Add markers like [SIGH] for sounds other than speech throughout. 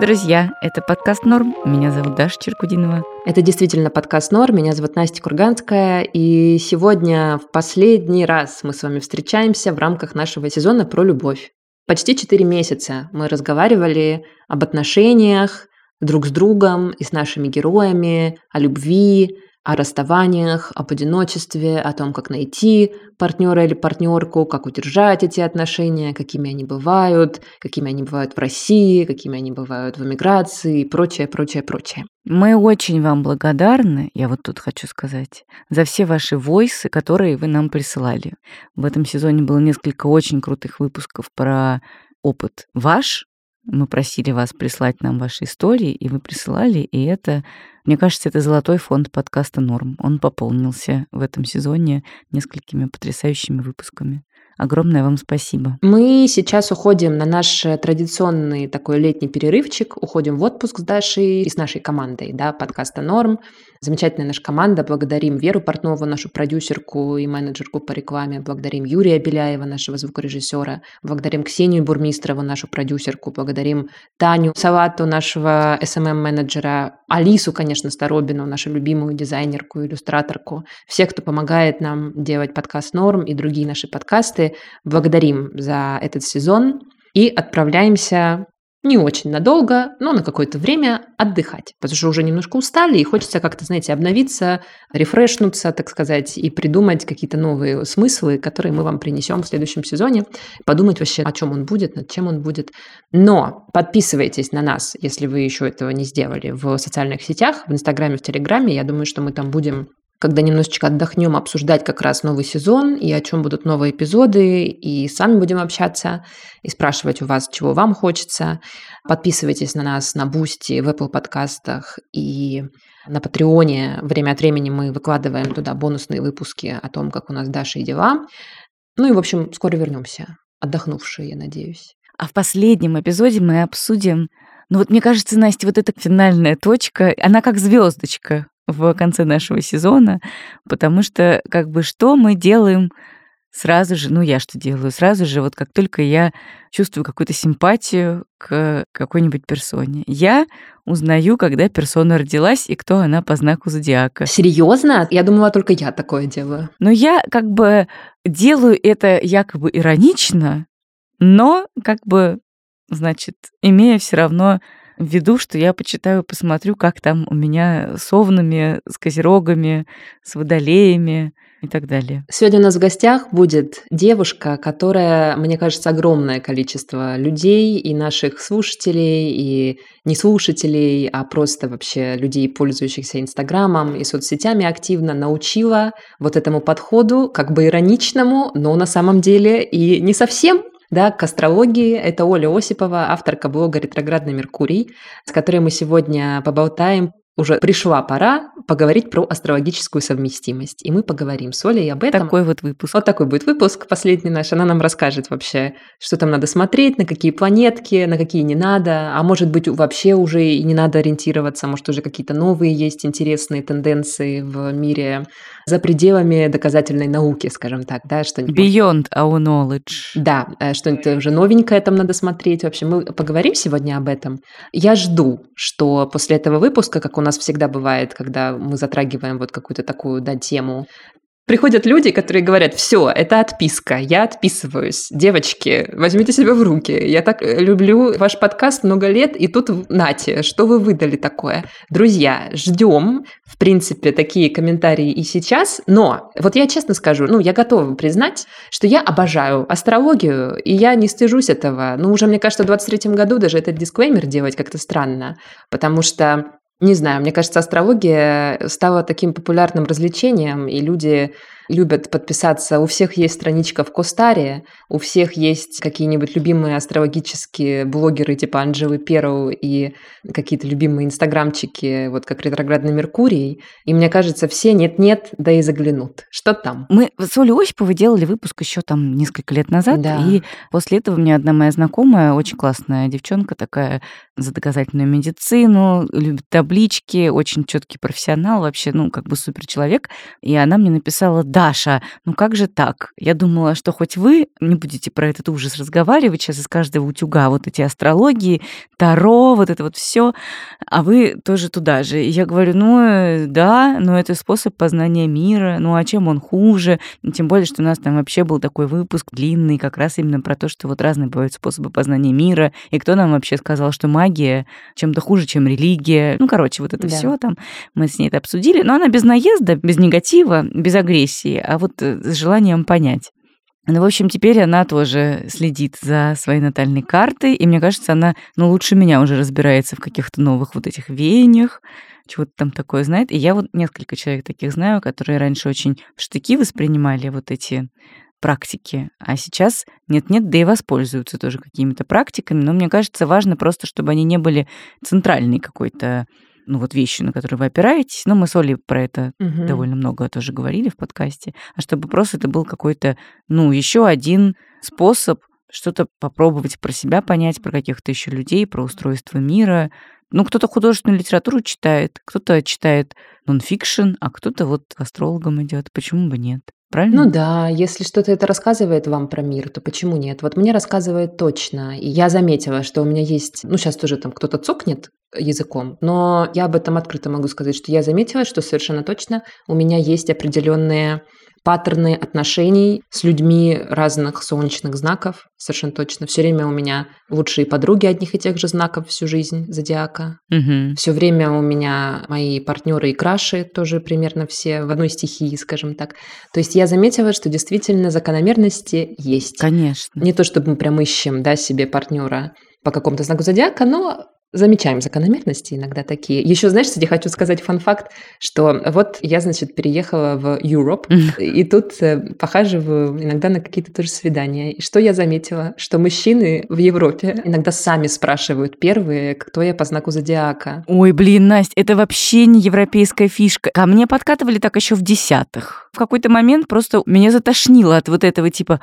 Друзья! Это подкаст «Норм». Меня зовут Даша Черкудинова. Это действительно подкаст «Норм». Меня зовут Настя Курганская. И сегодня в последний раз мы с вами встречаемся в рамках нашего сезона про любовь. Почти четыре месяца мы разговаривали об отношениях друг с другом и с нашими героями, о любви, о расставаниях, об одиночестве, о том, как найти партнера или партнерку, как удержать эти отношения, какими они бывают, какими они бывают в России, какими они бывают в эмиграции и прочее, прочее, прочее. Мы очень вам благодарны, я вот тут хочу сказать, за все ваши войсы, которые вы нам присылали. В этом сезоне было несколько очень крутых выпусков про опыт ваш, мы просили вас прислать нам ваши истории, и вы присылали, и это, мне кажется, это золотой фонд подкаста «Норм». Он пополнился в этом сезоне несколькими потрясающими выпусками. Огромное вам спасибо. Мы сейчас уходим на наш традиционный такой летний перерывчик, уходим в отпуск с Дашей и с нашей командой, да, подкаста «Норм». Замечательная наша команда. Благодарим Веру Портнову, нашу продюсерку и менеджерку по рекламе. Благодарим Юрия Беляева, нашего звукорежиссера. Благодарим Ксению Бурмистрову, нашу продюсерку. Благодарим Таню Салату, нашего SMM-менеджера. Алису, конечно, Старобину, нашу любимую дизайнерку, иллюстраторку. Всех, кто помогает нам делать подкаст «Норм» и другие наши подкасты. Благодарим за этот сезон и отправляемся не очень надолго, но на какое-то время отдыхать, потому что уже немножко устали и хочется как-то, знаете, обновиться, рефрешнуться, так сказать, и придумать какие-то новые смыслы, которые мы вам принесем в следующем сезоне, подумать вообще, о чем он будет, над чем он будет. Но подписывайтесь на нас, если вы еще этого не сделали, в социальных сетях, в Инстаграме, в Телеграме. Я думаю, что мы там будем когда немножечко отдохнем, обсуждать как раз новый сезон и о чем будут новые эпизоды, и сами будем общаться и спрашивать у вас, чего вам хочется. Подписывайтесь на нас на Boosty, в Apple подкастах и на Patreon е. Время от времени мы выкладываем туда бонусные выпуски о том, как у нас с Дашей дела. Ну и, в общем, скоро вернемся. Отдохнувшие, я надеюсь. А в последнем эпизоде мы обсудим ну вот мне кажется, Настя, вот эта финальная точка, она как звездочка в конце нашего сезона, потому что как бы что мы делаем сразу же, ну я что делаю, сразу же вот как только я чувствую какую-то симпатию к какой-нибудь персоне, я узнаю, когда персона родилась и кто она по знаку зодиака. Серьезно? Я думала, только я такое делаю. Но я как бы делаю это якобы иронично, но как бы, значит, имея все равно в виду, что я почитаю, посмотрю, как там у меня с овнами, с козерогами, с водолеями и так далее. Сегодня у нас в гостях будет девушка, которая, мне кажется, огромное количество людей и наших слушателей, и не слушателей, а просто вообще людей, пользующихся Инстаграмом и соцсетями активно научила вот этому подходу, как бы ироничному, но на самом деле и не совсем да, к астрологии. Это Оля Осипова, авторка блога «Ретроградный Меркурий», с которой мы сегодня поболтаем уже пришла пора поговорить про астрологическую совместимость. И мы поговорим с Олей об этом. Такой вот выпуск. Вот такой будет выпуск, последний наш. Она нам расскажет вообще, что там надо смотреть, на какие планетки, на какие не надо. А может быть, вообще уже и не надо ориентироваться. Может, уже какие-то новые есть интересные тенденции в мире за пределами доказательной науки, скажем так, да, что-нибудь. Beyond our knowledge. Да, э, что-нибудь уже новенькое там надо смотреть. В общем, мы поговорим сегодня об этом. Я жду, что после этого выпуска, как у нас всегда бывает, когда мы затрагиваем вот какую-то такую, да, тему, Приходят люди, которые говорят, все, это отписка, я отписываюсь. Девочки, возьмите себя в руки. Я так э, люблю ваш подкаст много лет, и тут нате, что вы выдали такое? Друзья, ждем, в принципе, такие комментарии и сейчас, но вот я честно скажу, ну, я готова признать, что я обожаю астрологию, и я не стыжусь этого. Ну, уже, мне кажется, в 23 году даже этот дисклеймер делать как-то странно, потому что не знаю, мне кажется, астрология стала таким популярным развлечением, и люди любят подписаться. У всех есть страничка в Костаре, у всех есть какие-нибудь любимые астрологические блогеры типа Анжелы Перу и какие-то любимые инстаграмчики, вот как ретроградный Меркурий. И мне кажется, все нет-нет, да и заглянут. Что там? Мы с Олей Осиповой делали выпуск еще там несколько лет назад, да. и после этого мне одна моя знакомая, очень классная девчонка такая, за доказательную медицину, любит таблички, очень четкий профессионал, вообще, ну, как бы супер человек. И она мне написала, да, Даша, ну как же так? Я думала, что хоть вы не будете про этот ужас разговаривать сейчас из каждого утюга, вот эти астрологии, таро, вот это вот все, а вы тоже туда же. И я говорю, ну э, да, но это способ познания мира, ну а чем он хуже? Тем более, что у нас там вообще был такой выпуск длинный, как раз именно про то, что вот разные бывают способы познания мира, и кто нам вообще сказал, что магия чем-то хуже, чем религия. Ну, короче, вот это да. все там мы с ней это обсудили, но она без наезда, без негатива, без агрессии, а вот э, с желанием понять. Ну, в общем, теперь она тоже следит за своей натальной картой, и мне кажется, она, ну, лучше меня уже разбирается в каких-то новых вот этих веяниях, чего-то там такое знает. И я вот несколько человек таких знаю, которые раньше очень в штыки воспринимали вот эти практики, а сейчас нет-нет, да и воспользуются тоже какими-то практиками, но мне кажется, важно просто, чтобы они не были центральной какой-то ну вот вещью, на которую вы опираетесь, но мы с Олей про это угу. довольно много тоже говорили в подкасте, а чтобы просто это был какой-то, ну, еще один способ что-то попробовать про себя понять, про каких-то еще людей, про устройство мира. Ну, кто-то художественную литературу читает, кто-то читает нонфикшн, а кто-то вот астрологом идет. Почему бы нет? Правильно? Ну да, если что-то это рассказывает вам про мир, то почему нет? Вот мне рассказывает точно. И я заметила, что у меня есть, ну сейчас тоже там кто-то цокнет языком, но я об этом открыто могу сказать, что я заметила, что совершенно точно у меня есть определенные паттерны отношений с людьми разных солнечных знаков, совершенно точно. Все время у меня лучшие подруги одних и тех же знаков всю жизнь зодиака. Угу. Все время у меня мои партнеры и краши тоже примерно все в одной стихии, скажем так. То есть я заметила, что действительно закономерности есть. Конечно. Не то чтобы мы прям ищем да, себе партнера по какому-то знаку зодиака, но замечаем закономерности иногда такие. Еще, знаешь, кстати, хочу сказать фан-факт, что вот я, значит, переехала в Европу, и тут э, похаживаю иногда на какие-то тоже свидания. И что я заметила? Что мужчины в Европе иногда сами спрашивают первые, кто я по знаку зодиака. Ой, блин, Настя, это вообще не европейская фишка. Ко мне подкатывали так еще в десятых. В какой-то момент просто меня затошнило от вот этого типа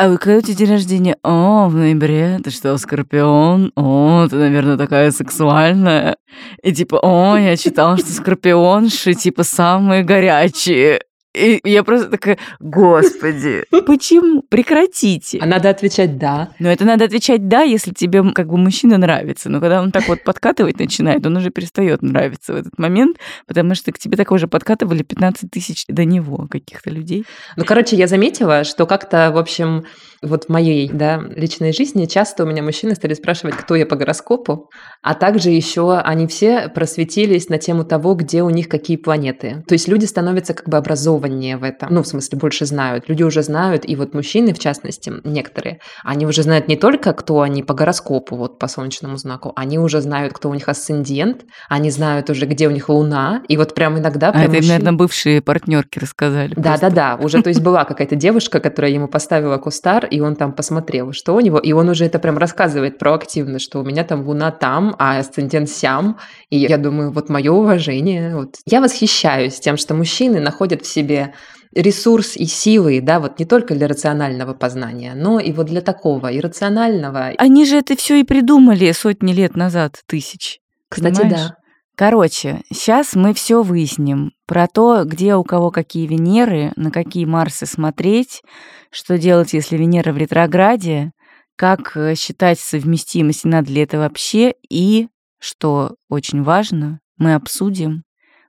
а вы когда у тебя день рождения? О, в ноябре. Ты что, скорпион? О, ты, наверное, такая сексуальная. И типа, о, я читала, что скорпионши, типа, самые горячие. И я просто такая, господи, [LAUGHS] почему? Прекратите. А надо отвечать «да». Но это надо отвечать «да», если тебе как бы мужчина нравится. Но когда он так вот подкатывать начинает, он уже перестает нравиться в этот момент, потому что к тебе так уже подкатывали 15 тысяч до него каких-то людей. Ну, короче, я заметила, что как-то, в общем, вот в моей да, личной жизни часто у меня мужчины стали спрашивать, кто я по гороскопу, а также еще они все просветились на тему того, где у них какие планеты. То есть люди становятся как бы образованнее в этом. Ну, в смысле, больше знают. Люди уже знают, и вот мужчины, в частности, некоторые, они уже знают не только, кто они по гороскопу, вот по солнечному знаку, они уже знают, кто у них асцендент, они знают уже, где у них луна, и вот прям иногда... Прям а это, мужчины... наверное, бывшие партнерки рассказали. Да-да-да, уже, то есть была какая-то девушка, которая ему поставила кустар, и он там посмотрел, что у него, и он уже это прям рассказывает проактивно, что у меня там луна там, а асцендент сям, и я думаю, вот мое уважение, вот. Я восхищаюсь тем, что мужчины находят в себе ресурс и силы, да, вот не только для рационального познания, но и вот для такого иррационального. Они же это все и придумали сотни лет назад, тысяч. Кстати, понимаешь? да. Короче, сейчас мы все выясним про то, где у кого какие Венеры, на какие Марсы смотреть, что делать, если Венера в ретрограде, как э, считать совместимость, надо ли это вообще, и, что очень важно, мы обсудим,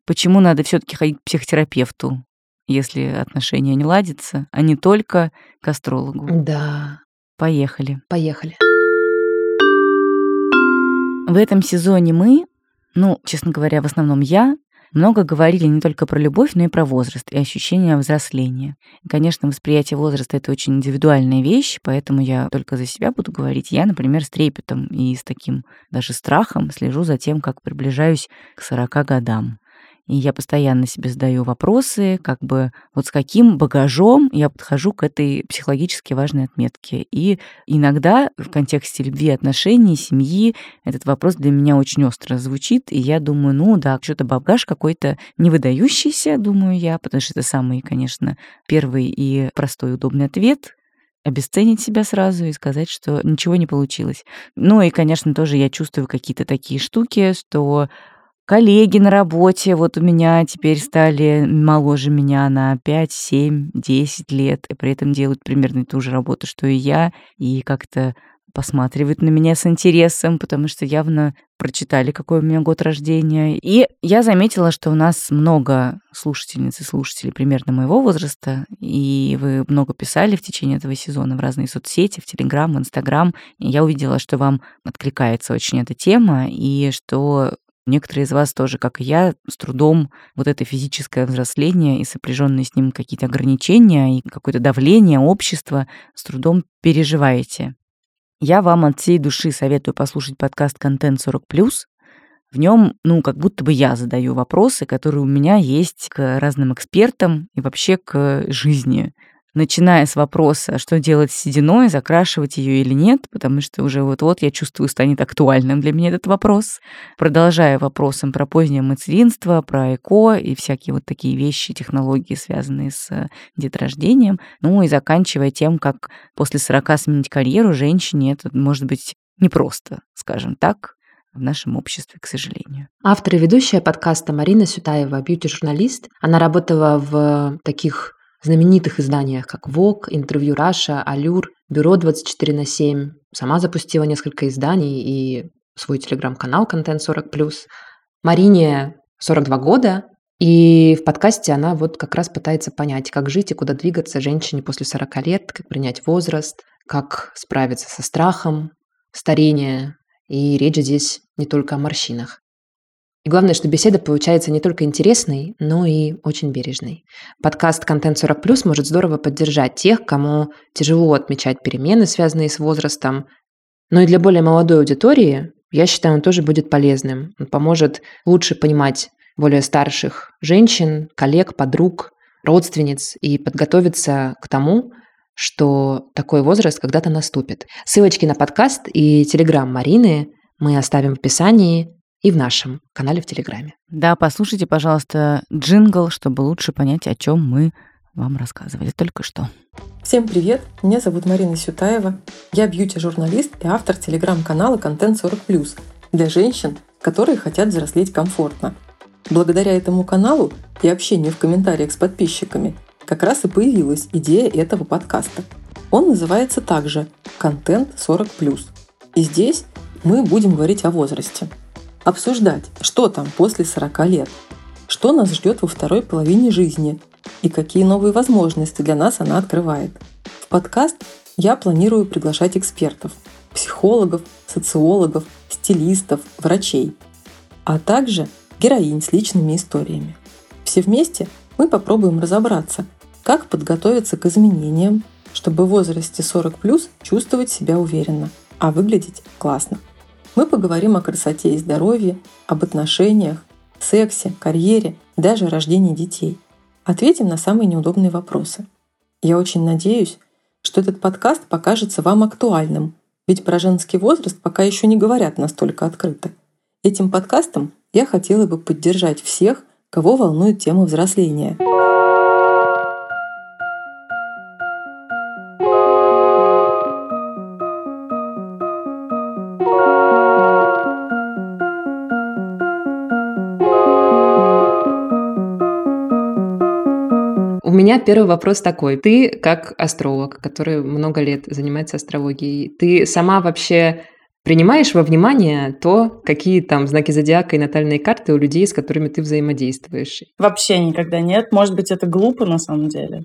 почему надо все таки ходить к психотерапевту, если отношения не ладятся, а не только к астрологу. Да. Поехали. Поехали. В этом сезоне мы ну, честно говоря, в основном я, много говорили не только про любовь, но и про возраст и ощущение взросления. И, конечно, восприятие возраста — это очень индивидуальная вещь, поэтому я только за себя буду говорить. Я, например, с трепетом и с таким даже страхом слежу за тем, как приближаюсь к 40 годам. И я постоянно себе задаю вопросы, как бы вот с каким багажом я подхожу к этой психологически важной отметке. И иногда в контексте любви, отношений, семьи этот вопрос для меня очень остро звучит, и я думаю, ну да, что-то багаж какой-то не выдающийся, думаю я, потому что это самый, конечно, первый и простой удобный ответ, обесценить себя сразу и сказать, что ничего не получилось. Ну и, конечно, тоже я чувствую какие-то такие штуки, что коллеги на работе вот у меня теперь стали моложе меня на 5, 7, 10 лет, и при этом делают примерно ту же работу, что и я, и как-то посматривают на меня с интересом, потому что явно прочитали, какой у меня год рождения. И я заметила, что у нас много слушательниц и слушателей примерно моего возраста, и вы много писали в течение этого сезона в разные соцсети, в Телеграм, в Инстаграм. И я увидела, что вам откликается очень эта тема, и что Некоторые из вас тоже, как и я, с трудом вот это физическое взросление и сопряженные с ним какие-то ограничения и какое-то давление общества с трудом переживаете. Я вам от всей души советую послушать подкаст «Контент 40+.» В нем, ну, как будто бы я задаю вопросы, которые у меня есть к разным экспертам и вообще к жизни начиная с вопроса, что делать с сединой, закрашивать ее или нет, потому что уже вот-вот я чувствую, станет актуальным для меня этот вопрос, продолжая вопросом про позднее материнство, про ЭКО и всякие вот такие вещи, технологии, связанные с э, деторождением, ну и заканчивая тем, как после 40 сменить карьеру женщине это может быть непросто, скажем так, в нашем обществе, к сожалению. Автор и ведущая подкаста Марина Сютаева, бьюти-журналист. Она работала в таких знаменитых изданиях, как Vogue, Интервью Раша, Алюр, Бюро 24 на 7. Сама запустила несколько изданий и свой телеграм-канал «Контент 40+.» Марине 42 года, и в подкасте она вот как раз пытается понять, как жить и куда двигаться женщине после 40 лет, как принять возраст, как справиться со страхом старения. И речь здесь не только о морщинах. И главное, что беседа получается не только интересной, но и очень бережной. Подкаст «Контент 40+,» может здорово поддержать тех, кому тяжело отмечать перемены, связанные с возрастом. Но и для более молодой аудитории, я считаю, он тоже будет полезным. Он поможет лучше понимать более старших женщин, коллег, подруг, родственниц и подготовиться к тому, что такой возраст когда-то наступит. Ссылочки на подкаст и телеграм Марины мы оставим в описании и в нашем канале в Телеграме. Да, послушайте, пожалуйста, джингл, чтобы лучше понять, о чем мы вам рассказывали только что. Всем привет! Меня зовут Марина Сютаева. Я бьюти-журналист и автор телеграм-канала «Контент 40+,» для женщин, которые хотят взрослеть комфортно. Благодаря этому каналу и общению в комментариях с подписчиками как раз и появилась идея этого подкаста. Он называется также «Контент 40+.» И здесь мы будем говорить о возрасте – обсуждать, что там после 40 лет, что нас ждет во второй половине жизни и какие новые возможности для нас она открывает. В подкаст я планирую приглашать экспертов, психологов, социологов, стилистов, врачей, а также героинь с личными историями. Все вместе мы попробуем разобраться, как подготовиться к изменениям, чтобы в возрасте 40 плюс чувствовать себя уверенно, а выглядеть классно. Мы поговорим о красоте и здоровье, об отношениях, сексе, карьере даже рождении детей. Ответим на самые неудобные вопросы. Я очень надеюсь, что этот подкаст покажется вам актуальным, ведь про женский возраст пока еще не говорят настолько открыто. Этим подкастом я хотела бы поддержать всех, кого волнует тема взросления. Меня первый вопрос такой. Ты как астролог, который много лет занимается астрологией, ты сама вообще принимаешь во внимание то, какие там знаки зодиака и натальные карты у людей, с которыми ты взаимодействуешь? Вообще никогда нет. Может быть, это глупо на самом деле.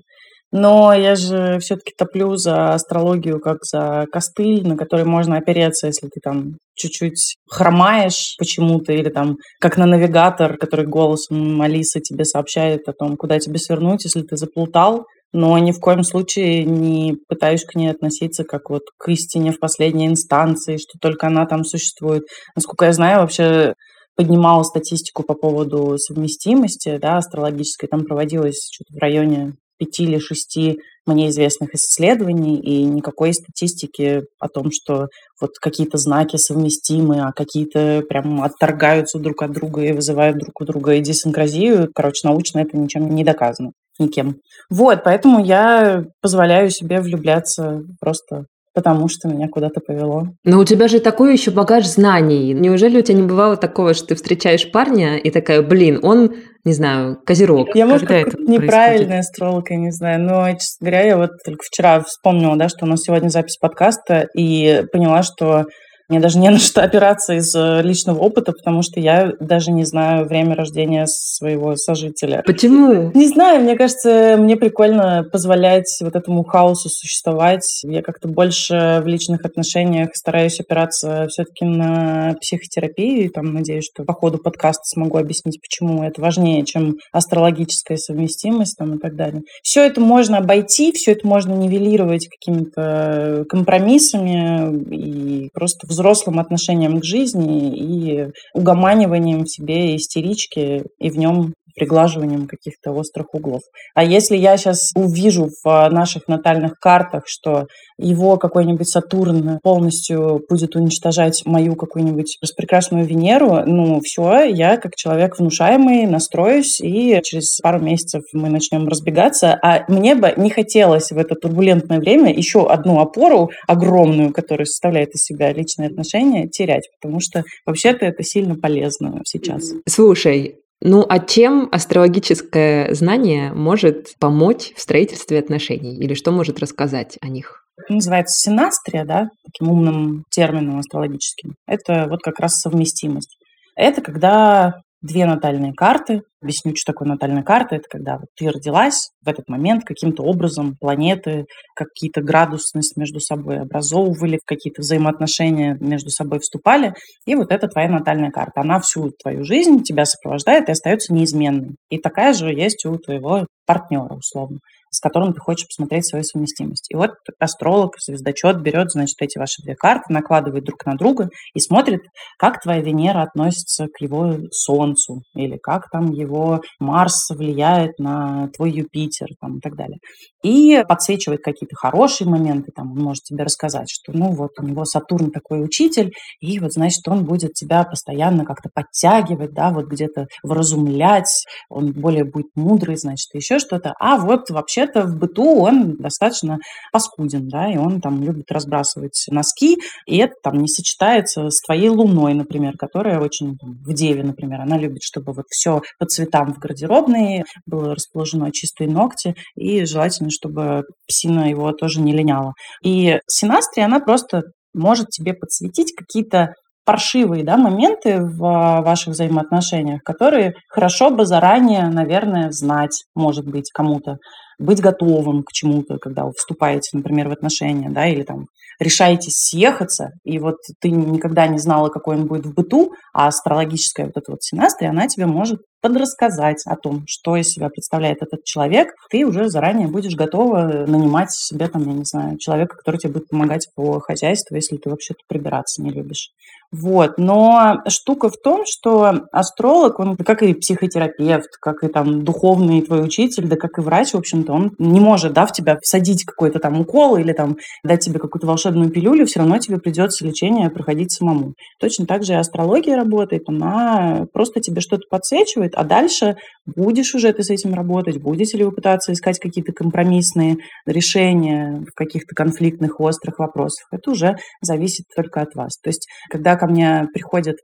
Но я же все-таки топлю за астрологию как за костыль, на который можно опереться, если ты там чуть-чуть хромаешь почему-то, или там как на навигатор, который голосом Алисы тебе сообщает о том, куда тебе свернуть, если ты заплутал. Но ни в коем случае не пытаюсь к ней относиться как вот к истине в последней инстанции, что только она там существует. Насколько я знаю, вообще поднимала статистику по поводу совместимости да, астрологической. Там проводилось что-то в районе пяти или шести мне известных исследований и никакой статистики о том, что вот какие-то знаки совместимы, а какие-то прям отторгаются друг от друга и вызывают друг у друга идиосинкразию. Короче, научно это ничем не доказано никем. Вот, поэтому я позволяю себе влюбляться просто потому что меня куда-то повело. Но у тебя же такой еще багаж знаний. Неужели у тебя не бывало такого, что ты встречаешь парня и такая, блин, он не знаю, козерог. Я, может, как неправильная астролог, я не знаю. Но, честно говоря, я вот только вчера вспомнила, да, что у нас сегодня запись подкаста, и поняла, что мне даже не на что опираться из э, личного опыта, потому что я даже не знаю время рождения своего сожителя. Почему? Не знаю, мне кажется, мне прикольно позволять вот этому хаосу существовать. Я как-то больше в личных отношениях стараюсь опираться все-таки на психотерапию. И там надеюсь, что по ходу подкаста смогу объяснить, почему это важнее, чем астрологическая совместимость там, и так далее. Все это можно обойти, все это можно нивелировать какими-то компромиссами и просто взрослым отношением к жизни и угоманиванием в себе истерички и в нем приглаживанием каких-то острых углов. А если я сейчас увижу в наших натальных картах, что его какой-нибудь Сатурн полностью будет уничтожать мою какую-нибудь распрекрасную Венеру, ну все, я как человек внушаемый настроюсь, и через пару месяцев мы начнем разбегаться. А мне бы не хотелось в это турбулентное время еще одну опору огромную, которая составляет из себя личные отношения, терять, потому что вообще-то это сильно полезно сейчас. Слушай, ну, а чем астрологическое знание может помочь в строительстве отношений? Или что может рассказать о них? Это называется синастрия, да, таким умным термином астрологическим. Это вот как раз совместимость. Это когда две натальные карты. Объясню, что такое натальная карта. Это когда вот ты родилась в этот момент каким-то образом планеты, какие-то градусность между собой образовывали, какие-то взаимоотношения между собой вступали. И вот это твоя натальная карта. Она всю твою жизнь тебя сопровождает и остается неизменной. И такая же есть у твоего партнера, условно с которым ты хочешь посмотреть свою совместимость. И вот астролог, звездочет берет, значит, эти ваши две карты, накладывает друг на друга и смотрит, как твоя Венера относится к его Солнцу, или как там его Марс влияет на твой Юпитер, там, и так далее. И подсвечивает какие-то хорошие моменты, там, он может тебе рассказать, что, ну, вот у него Сатурн такой учитель, и вот, значит, он будет тебя постоянно как-то подтягивать, да, вот где-то вразумлять, он более будет мудрый, значит, еще что-то. А вот вообще вообще-то в быту он достаточно паскуден, да, и он там любит разбрасывать носки, и это там не сочетается с твоей луной, например, которая очень там, в Деве, например, она любит, чтобы вот все по цветам в гардеробной было расположено чистые ногти, и желательно, чтобы псина его тоже не линяла. И синастрия, она просто может тебе подсветить какие-то паршивые да, моменты в ваших взаимоотношениях, которые хорошо бы заранее, наверное, знать, может быть, кому-то быть готовым к чему-то, когда вы вступаете, например, в отношения, да, или там решаетесь съехаться, и вот ты никогда не знала, какой он будет в быту, а астрологическая вот эта вот синастрия, она тебе может подрассказать о том, что из себя представляет этот человек, ты уже заранее будешь готова нанимать себе, там, я не знаю, человека, который тебе будет помогать по хозяйству, если ты вообще-то прибираться не любишь. Вот. Но штука в том, что астролог, он как и психотерапевт, как и там духовный твой учитель, да как и врач, в общем-то, он не может, да, в тебя всадить какой-то там укол или там дать тебе какую-то волшебную пилюлю, все равно тебе придется лечение проходить самому. Точно так же и астрология работает, она просто тебе что-то подсвечивает, а дальше будешь уже ты с этим работать, будете ли вы пытаться искать какие-то компромиссные решения в каких-то конфликтных, острых вопросах. Это уже зависит только от вас. То есть, когда ко мне приходят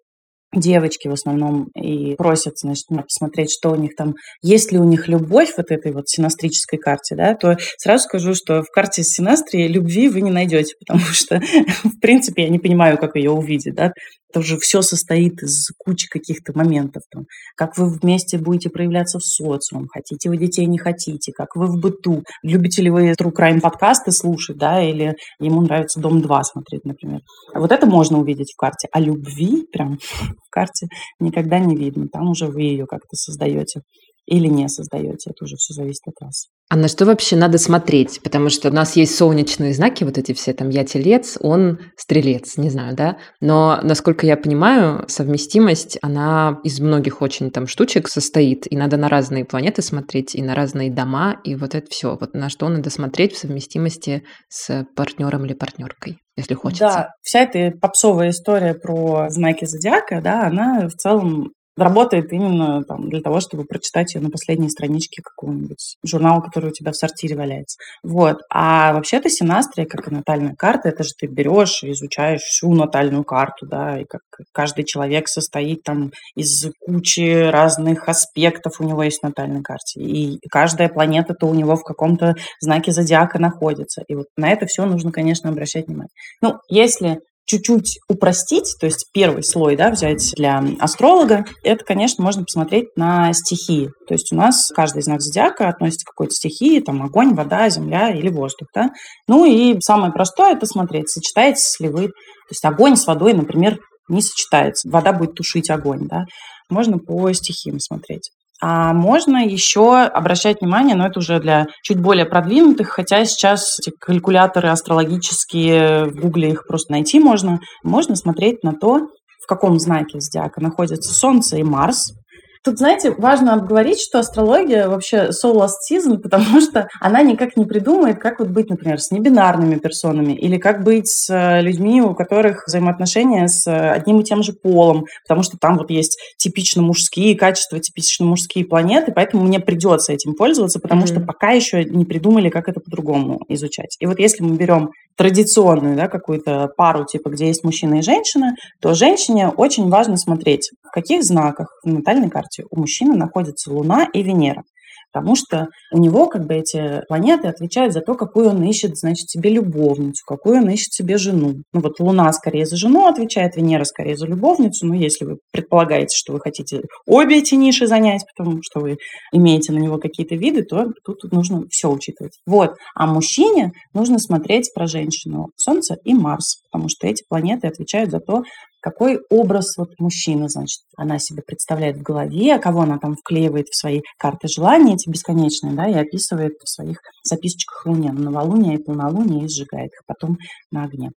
девочки в основном и просят, значит, посмотреть, что у них там, есть ли у них любовь вот этой вот синастрической карте, да, то сразу скажу, что в карте синастрии любви вы не найдете, [LAUGHS] потому что, в принципе, я не понимаю, как ее увидеть, да, это уже все состоит из кучи каких-то моментов, там, как вы вместе будете проявляться в социум, хотите вы детей, не хотите, как вы в быту, любите ли вы True Crime подкасты слушать, да, или ему нравится Дом-2 смотреть, например. Вот это можно увидеть в карте, а любви прям [LAUGHS] в карте никогда не видно, там уже вы ее как-то создаете или не создаете, это уже все зависит от вас. А на что вообще надо смотреть? Потому что у нас есть солнечные знаки, вот эти все, там, я телец, он стрелец, не знаю, да? Но, насколько я понимаю, совместимость, она из многих очень там штучек состоит, и надо на разные планеты смотреть, и на разные дома, и вот это все. Вот на что надо смотреть в совместимости с партнером или партнеркой, если хочется. Да, вся эта попсовая история про знаки зодиака, да, она в целом работает именно там, для того, чтобы прочитать ее на последней страничке какого-нибудь журнала, который у тебя в сортире валяется. Вот. А вообще-то синастрия, как и натальная карта, это же ты берешь и изучаешь всю натальную карту, да, и как каждый человек состоит там из кучи разных аспектов у него есть в натальной карте. И каждая планета-то у него в каком-то знаке зодиака находится. И вот на это все нужно, конечно, обращать внимание. Ну, если чуть-чуть упростить, то есть первый слой да, взять для астролога, это, конечно, можно посмотреть на стихии. То есть у нас каждый знак зодиака относится к какой-то стихии, там огонь, вода, земля или воздух. Да? Ну и самое простое это смотреть, сочетаетесь ли вы. То есть огонь с водой, например, не сочетается. Вода будет тушить огонь. Да? Можно по стихиям смотреть. А можно еще обращать внимание, но это уже для чуть более продвинутых, хотя сейчас эти калькуляторы астрологические, в Гугле их просто найти можно. Можно смотреть на то, в каком знаке зодиака находятся Солнце и Марс, Тут, знаете, важно обговорить, что астрология вообще so last season, потому что она никак не придумает, как вот быть, например, с небинарными персонами или как быть с э, людьми, у которых взаимоотношения с одним и тем же полом, потому что там вот есть типично мужские качества, типично мужские планеты, поэтому мне придется этим пользоваться, потому mm-hmm. что пока еще не придумали, как это по-другому изучать. И вот если мы берем традиционную да, какую-то пару, типа, где есть мужчина и женщина, то женщине очень важно смотреть, в каких знаках в натальной карте у мужчины находятся Луна и Венера потому что у него как бы эти планеты отвечают за то, какую он ищет, значит, себе любовницу, какую он ищет себе жену. Ну вот Луна скорее за жену отвечает, Венера скорее за любовницу, но если вы предполагаете, что вы хотите обе эти ниши занять, потому что вы имеете на него какие-то виды, то тут нужно все учитывать. Вот. А мужчине нужно смотреть про женщину Солнце и Марс, потому что эти планеты отвечают за то, какой образ вот мужчины, значит, она себе представляет в голове, кого она там вклеивает в свои карты желаний, эти бесконечные, да, и описывает в своих записочках Луне, на новолуние и полнолуние, и сжигает их потом на огне.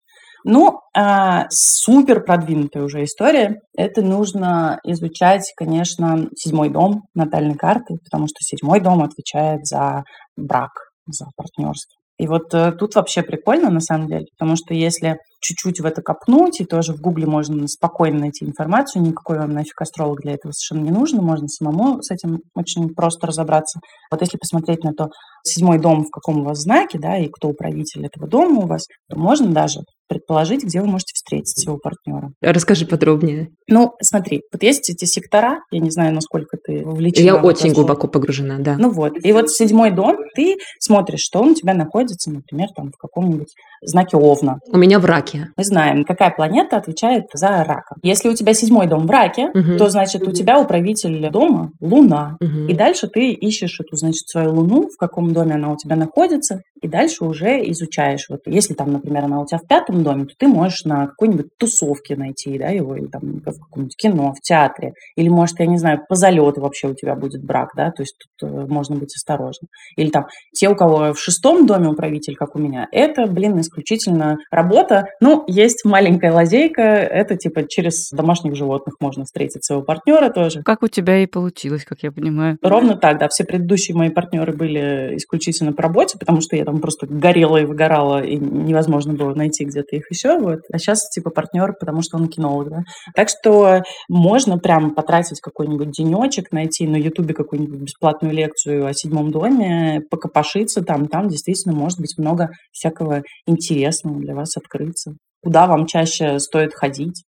Ну, а, супер продвинутая уже история. Это нужно изучать, конечно, седьмой дом натальной карты, потому что седьмой дом отвечает за брак, за партнерство. И вот э, тут вообще прикольно, на самом деле, потому что если чуть-чуть в это копнуть, и тоже в Гугле можно спокойно найти информацию, никакой вам нафиг астролог для этого совершенно не нужно, можно самому с этим очень просто разобраться. Вот если посмотреть на то, седьмой дом в каком у вас знаке, да, и кто управитель этого дома у вас, то можно даже предположить, где вы можете встретить своего партнера. Расскажи подробнее. Ну, смотри, вот есть эти сектора, я не знаю, насколько ты вовлечена. Я очень глубоко погружена, да. Ну вот, и вот седьмой дом, ты смотришь, что он у тебя находится, например, там в каком-нибудь знаке Овна. У меня в раке. Мы знаем, какая планета отвечает за рака. Если у тебя седьмой дом в раке, угу. то, значит, у тебя управитель дома Луна. Угу. И дальше ты ищешь эту, значит, свою Луну, в каком доме она у тебя находится, и дальше уже изучаешь. Вот если там, например, она у тебя в пятом доме, то ты можешь на какой-нибудь тусовке найти, да, его, или там в каком-нибудь кино, в театре, или, может, я не знаю, по залету вообще у тебя будет брак, да, то есть тут э, можно быть осторожным. Или там те, у кого в шестом доме управитель, как у меня, это, блин, исключительно работа. Ну, есть маленькая лазейка, это типа через домашних животных можно встретить своего партнера тоже. Как у тебя и получилось, как я понимаю. Ровно так, да. Все предыдущие мои партнеры были исключительно по работе, потому что я там просто горела и выгорала, и невозможно было найти где-то их еще. Вот. А сейчас типа партнер, потому что он кинолог, да. Так что можно прям потратить какой-нибудь денечек, найти на Ютубе какую-нибудь бесплатную лекцию о седьмом доме, покопошиться там. Там действительно может быть много всякого интересного для вас открыться. Куда вам чаще стоит ходить?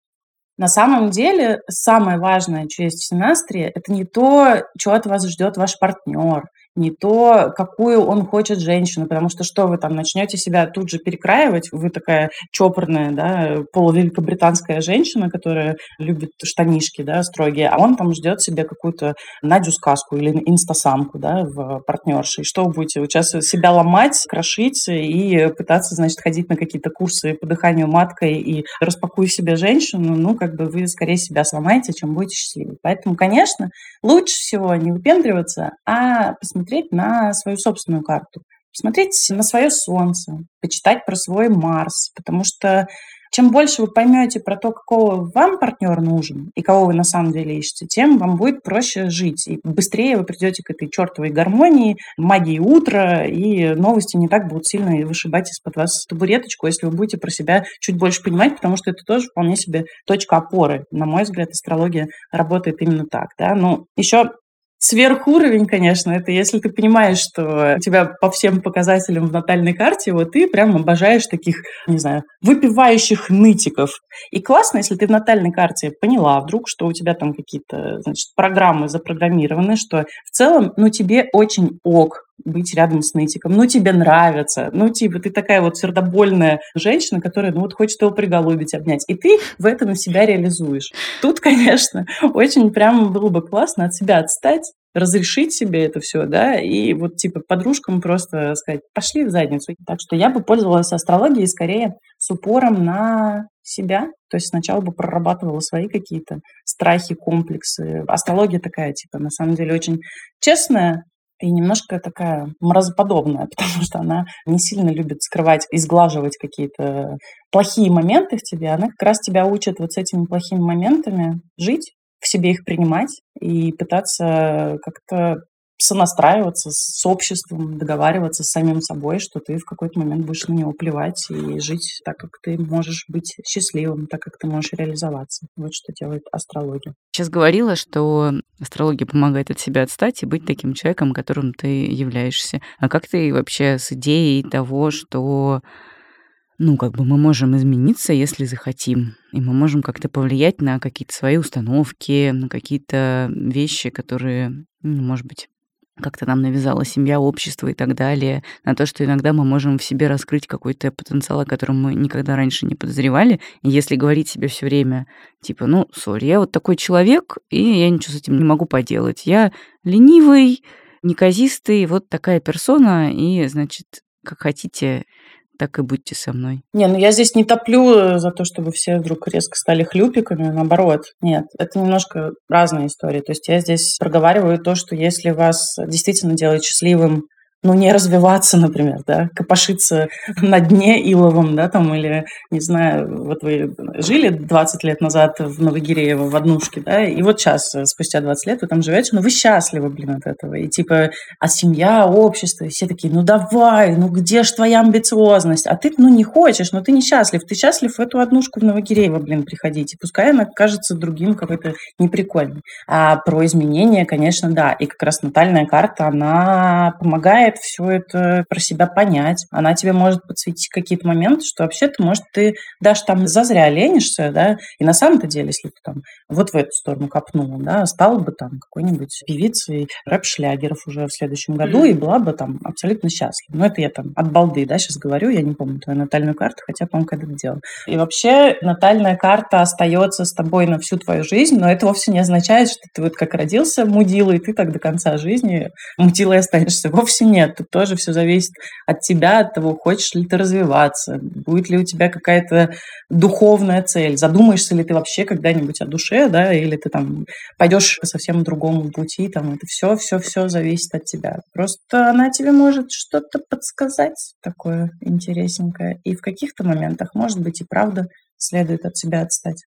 На самом деле, самое важное, что есть в Синастре, это не то, что от вас ждет ваш партнер, не то, какую он хочет женщину, потому что что вы там начнете себя тут же перекраивать, вы такая чопорная, да, полувеликобританская женщина, которая любит штанишки, да, строгие, а он там ждет себе какую-то Надю сказку или инстасамку, да, в партнерше. И что вы будете? Сейчас себя ломать, крошить и пытаться, значит, ходить на какие-то курсы по дыханию маткой и распакуй себе женщину, ну, как бы вы скорее себя сломаете, чем будете счастливы. Поэтому, конечно, лучше всего не выпендриваться, а посмотреть посмотреть на свою собственную карту, посмотреть на свое Солнце, почитать про свой Марс, потому что Чем больше вы поймете про то, какого вам партнер нужен и кого вы на самом деле ищете, тем вам будет проще жить. И быстрее вы придете к этой чертовой гармонии, магии утра, и новости не так будут сильно вышибать из-под вас табуреточку, если вы будете про себя чуть больше понимать, потому что это тоже вполне себе точка опоры. На мой взгляд, астрология работает именно так. Да? Ну, еще Сверхуровень, конечно, это если ты понимаешь, что у тебя по всем показателям в натальной карте, вот ты прям обожаешь таких, не знаю, выпивающих нытиков. И классно, если ты в натальной карте поняла вдруг, что у тебя там какие-то, значит, программы запрограммированы, что в целом, ну, тебе очень ок быть рядом с нытиком. Ну, тебе нравится. Ну, типа, ты такая вот сердобольная женщина, которая, ну, вот хочет его приголубить, обнять. И ты в этом себя реализуешь. Тут, [LAUGHS] конечно, очень прямо было бы классно от себя отстать, разрешить себе это все, да, и вот типа подружкам просто сказать, пошли в задницу. Так что я бы пользовалась астрологией скорее с упором на себя, то есть сначала бы прорабатывала свои какие-то страхи, комплексы. Астрология такая, типа, на самом деле очень честная, и немножко такая мразоподобная, [LAUGHS] потому что она не сильно любит скрывать и сглаживать какие-то плохие моменты в тебе. Она как раз тебя учит вот с этими плохими моментами жить, в себе их принимать и пытаться как-то сонастраиваться с обществом, договариваться с самим собой, что ты в какой-то момент будешь на него плевать и жить так, как ты можешь быть счастливым, так, как ты можешь реализоваться. Вот что делает астрология. Сейчас говорила, что астрология помогает от себя отстать и быть таким человеком, которым ты являешься. А как ты вообще с идеей того, что ну, как бы мы можем измениться, если захотим. И мы можем как-то повлиять на какие-то свои установки, на какие-то вещи, которые, ну, может быть, как-то нам навязала семья, общество и так далее, на то, что иногда мы можем в себе раскрыть какой-то потенциал, о котором мы никогда раньше не подозревали. Если говорить себе все время, типа, ну, сори, я вот такой человек, и я ничего с этим не могу поделать. Я ленивый, неказистый, вот такая персона, и, значит, как хотите, так и будьте со мной. Не, ну я здесь не топлю э, за то, чтобы все вдруг резко стали хлюпиками, наоборот. Нет, это немножко разная история. То есть я здесь проговариваю то, что если вас действительно делает счастливым ну, не развиваться, например, да, копошиться [LAUGHS] на дне иловом, да, там, или, не знаю, вот вы жили 20 лет назад в Новогиреево в однушке, да, и вот сейчас, э, спустя 20 лет вы там живете, но вы счастливы, блин, от этого, и типа, а семья, общество, и все такие, ну, давай, ну, где ж твоя амбициозность, а ты, ну, не хочешь, но ты не счастлив, ты счастлив в эту однушку в Новогиреево, блин, приходить, и пускай она кажется другим какой-то неприкольной. А про изменения, конечно, да, и как раз натальная карта, она помогает помогает все это про себя понять. Она тебе может подсветить какие-то моменты, что вообще-то, может, ты даже там зазря ленишься, да, и на самом-то деле, если ты там вот в эту сторону копнула, да, стала бы там какой-нибудь певицей рэп-шлягеров уже в следующем году и была бы там абсолютно счастлива. Но это я там от балды, да, сейчас говорю, я не помню твою натальную карту, хотя, по-моему, когда-то делала. И вообще натальная карта остается с тобой на всю твою жизнь, но это вовсе не означает, что ты вот как родился мудила, и ты так до конца жизни мудилой останешься. Вовсе нет нет. Тут тоже все зависит от тебя, от того, хочешь ли ты развиваться, будет ли у тебя какая-то духовная цель, задумаешься ли ты вообще когда-нибудь о душе, да, или ты там пойдешь по совсем другому пути, там это все, все, все зависит от тебя. Просто она тебе может что-то подсказать такое интересненькое, и в каких-то моментах, может быть, и правда следует от себя отстать.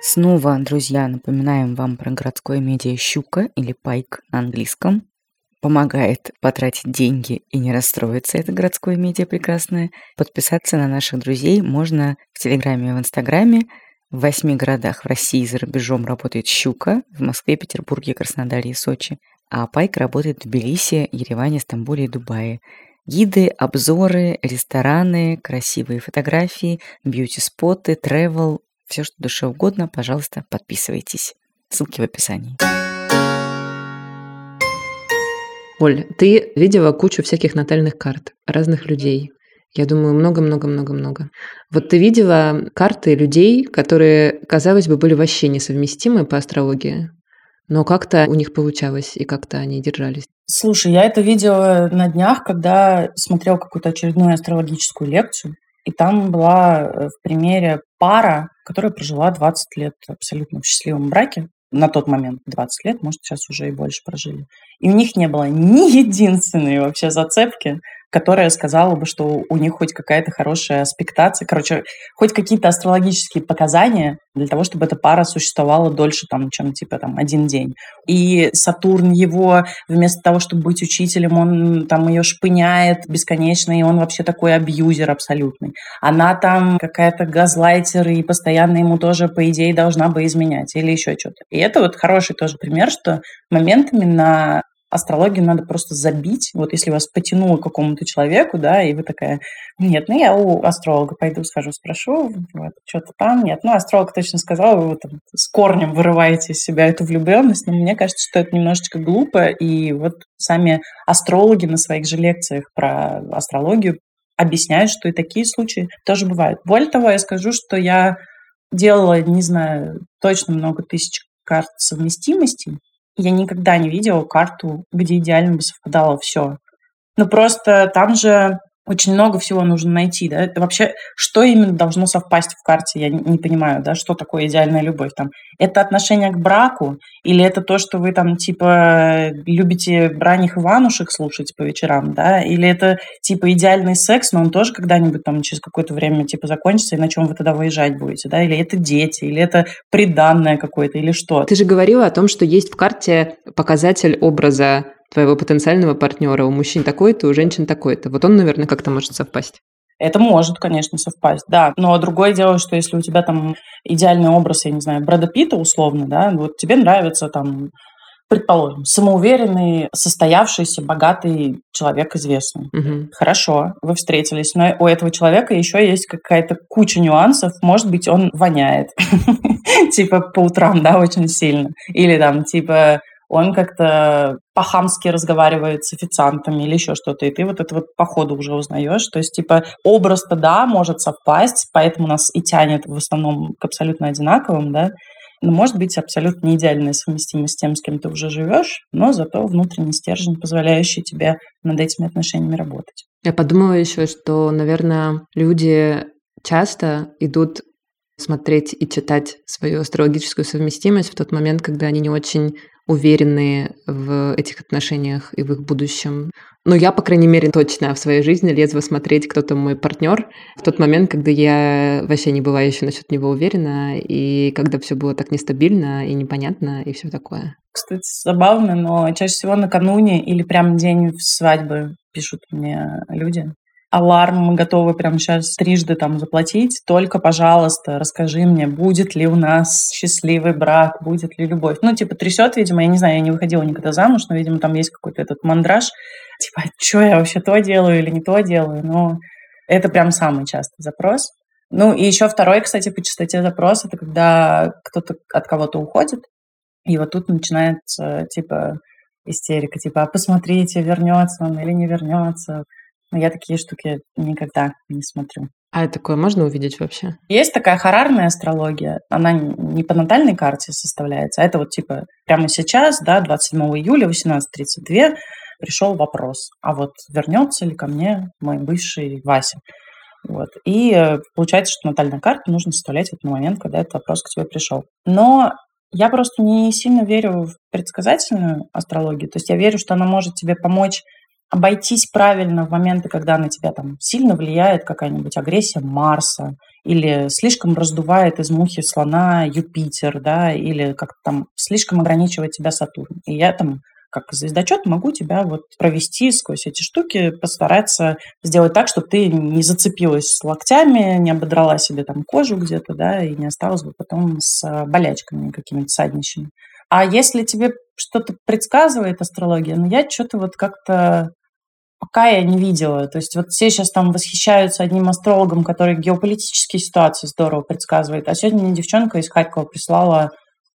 Снова, друзья, напоминаем вам про городское медиа «Щука» или «Пайк» на английском. Помогает потратить деньги и не расстроиться, это городское медиа прекрасное. Подписаться на наших друзей можно в Телеграме и в Инстаграме. В восьми городах в России и за рубежом работает «Щука», в Москве, Петербурге, Краснодаре и Сочи. А «Пайк» работает в Тбилиси, Ереване, Стамбуле и Дубае. Гиды, обзоры, рестораны, красивые фотографии, бьюти-споты, travel, все, что душе угодно, пожалуйста, подписывайтесь. Ссылки в описании. Оль, ты видела кучу всяких натальных карт разных людей. Я думаю, много-много-много-много. Вот ты видела карты людей, которые, казалось бы, были вообще несовместимы по астрологии, но как-то у них получалось, и как-то они держались. Слушай, я это видела на днях, когда смотрел какую-то очередную астрологическую лекцию. И там была э, в примере пара, которая прожила 20 лет абсолютно в счастливом браке. на тот момент 20 лет, может, сейчас уже и больше прожили. И у них не было ни [LAUGHS] единственной вообще зацепки, которая сказала бы, что у них хоть какая-то хорошая аспектация, короче, хоть какие-то астрологические показания для того, чтобы эта пара существовала дольше, там, чем, типа, там, один день. И Сатурн его, вместо того, чтобы быть учителем, он там ее шпыняет бесконечно, и он вообще такой абьюзер абсолютный. Она там какая-то газлайтер, и постоянно ему тоже, по идее, должна бы изменять или еще что-то. И это вот хороший тоже пример, что моментами на астрологию надо просто забить. Вот если вас потянуло к какому-то человеку, да, и вы такая, нет, ну я у астролога пойду, скажу, спрошу, вот, что-то там, нет. Ну, астролог точно сказал, вы там с корнем вырываете из себя эту влюбленность, но мне кажется, что это немножечко глупо, и вот сами астрологи на своих же лекциях про астрологию объясняют, что и такие случаи тоже бывают. Более того, я скажу, что я делала, не знаю, точно много тысяч карт совместимости, я никогда не видела карту, где идеально бы совпадало все. Ну, просто там же очень много всего нужно найти, да, это вообще, что именно должно совпасть в карте, я не, понимаю, да, что такое идеальная любовь там. Это отношение к браку или это то, что вы там, типа, любите ранних Иванушек слушать по вечерам, да, или это, типа, идеальный секс, но он тоже когда-нибудь там через какое-то время, типа, закончится, и на чем вы тогда выезжать будете, да, или это дети, или это приданное какое-то, или что. Ты же говорила о том, что есть в карте показатель образа твоего потенциального партнера. У мужчин такой-то, у женщин такой-то. Вот он, наверное, как-то может совпасть. Это может, конечно, совпасть, да. Но другое дело, что если у тебя там идеальный образ, я не знаю, Брэда Питта условно, да, вот тебе нравится там, предположим, самоуверенный, состоявшийся, богатый человек известный. Угу. Хорошо, вы встретились, но у этого человека еще есть какая-то куча нюансов. Может быть, он воняет, [LAUGHS] типа по утрам, да, очень сильно. Или там, типа, он как-то по-хамски разговаривает с официантами или еще что-то, и ты вот это вот по ходу уже узнаешь. То есть, типа, образ-то, да, может совпасть, поэтому нас и тянет в основном к абсолютно одинаковым, да, но может быть абсолютно не идеальная совместимость с тем, с кем ты уже живешь, но зато внутренний стержень, позволяющий тебе над этими отношениями работать. Я подумала еще, что, наверное, люди часто идут смотреть и читать свою астрологическую совместимость в тот момент, когда они не очень уверенные в этих отношениях и в их будущем. Но я, по крайней мере, точно в своей жизни лезла смотреть, кто там мой партнер в тот момент, когда я вообще не была еще насчет него уверена, и когда все было так нестабильно и непонятно, и все такое. Кстати, забавно, но чаще всего накануне или прям день свадьбы пишут мне люди, аларм мы готовы прямо сейчас трижды там заплатить. Только, пожалуйста, расскажи мне, будет ли у нас счастливый брак, будет ли любовь. Ну, типа, трясет, видимо, я не знаю, я не выходила никогда замуж, но, видимо, там есть какой-то этот мандраж. Типа, что я вообще то делаю или не то делаю? Но это прям самый частый запрос. Ну, и еще второй, кстати, по частоте запрос, это когда кто-то от кого-то уходит, и вот тут начинается, типа, истерика, типа, а посмотрите, вернется он или не вернется, но я такие штуки никогда не смотрю. А такое можно увидеть вообще? Есть такая харарная астрология. Она не по натальной карте составляется, а это вот типа прямо сейчас, да, 27 июля, 18.32, пришел вопрос, а вот вернется ли ко мне мой бывший Вася? Вот. И э, получается, что натальная карта нужно составлять в этот момент, когда этот вопрос к тебе пришел. Но я просто не сильно верю в предсказательную астрологию. То есть я верю, что она может тебе помочь обойтись правильно в моменты, когда на тебя там сильно влияет какая-нибудь агрессия Марса, или слишком раздувает из мухи слона Юпитер, да, или как-то там слишком ограничивает тебя Сатурн. И я там как звездочет могу тебя вот провести сквозь эти штуки, постараться сделать так, чтобы ты не зацепилась локтями, не ободрала себе там кожу где-то, да, и не осталась бы потом с болячками какими-то саднищами. А если тебе что-то предсказывает астрология, ну я что-то вот как-то пока я не видела. То есть вот все сейчас там восхищаются одним астрологом, который геополитические ситуации здорово предсказывает. А сегодня мне девчонка из Харькова прислала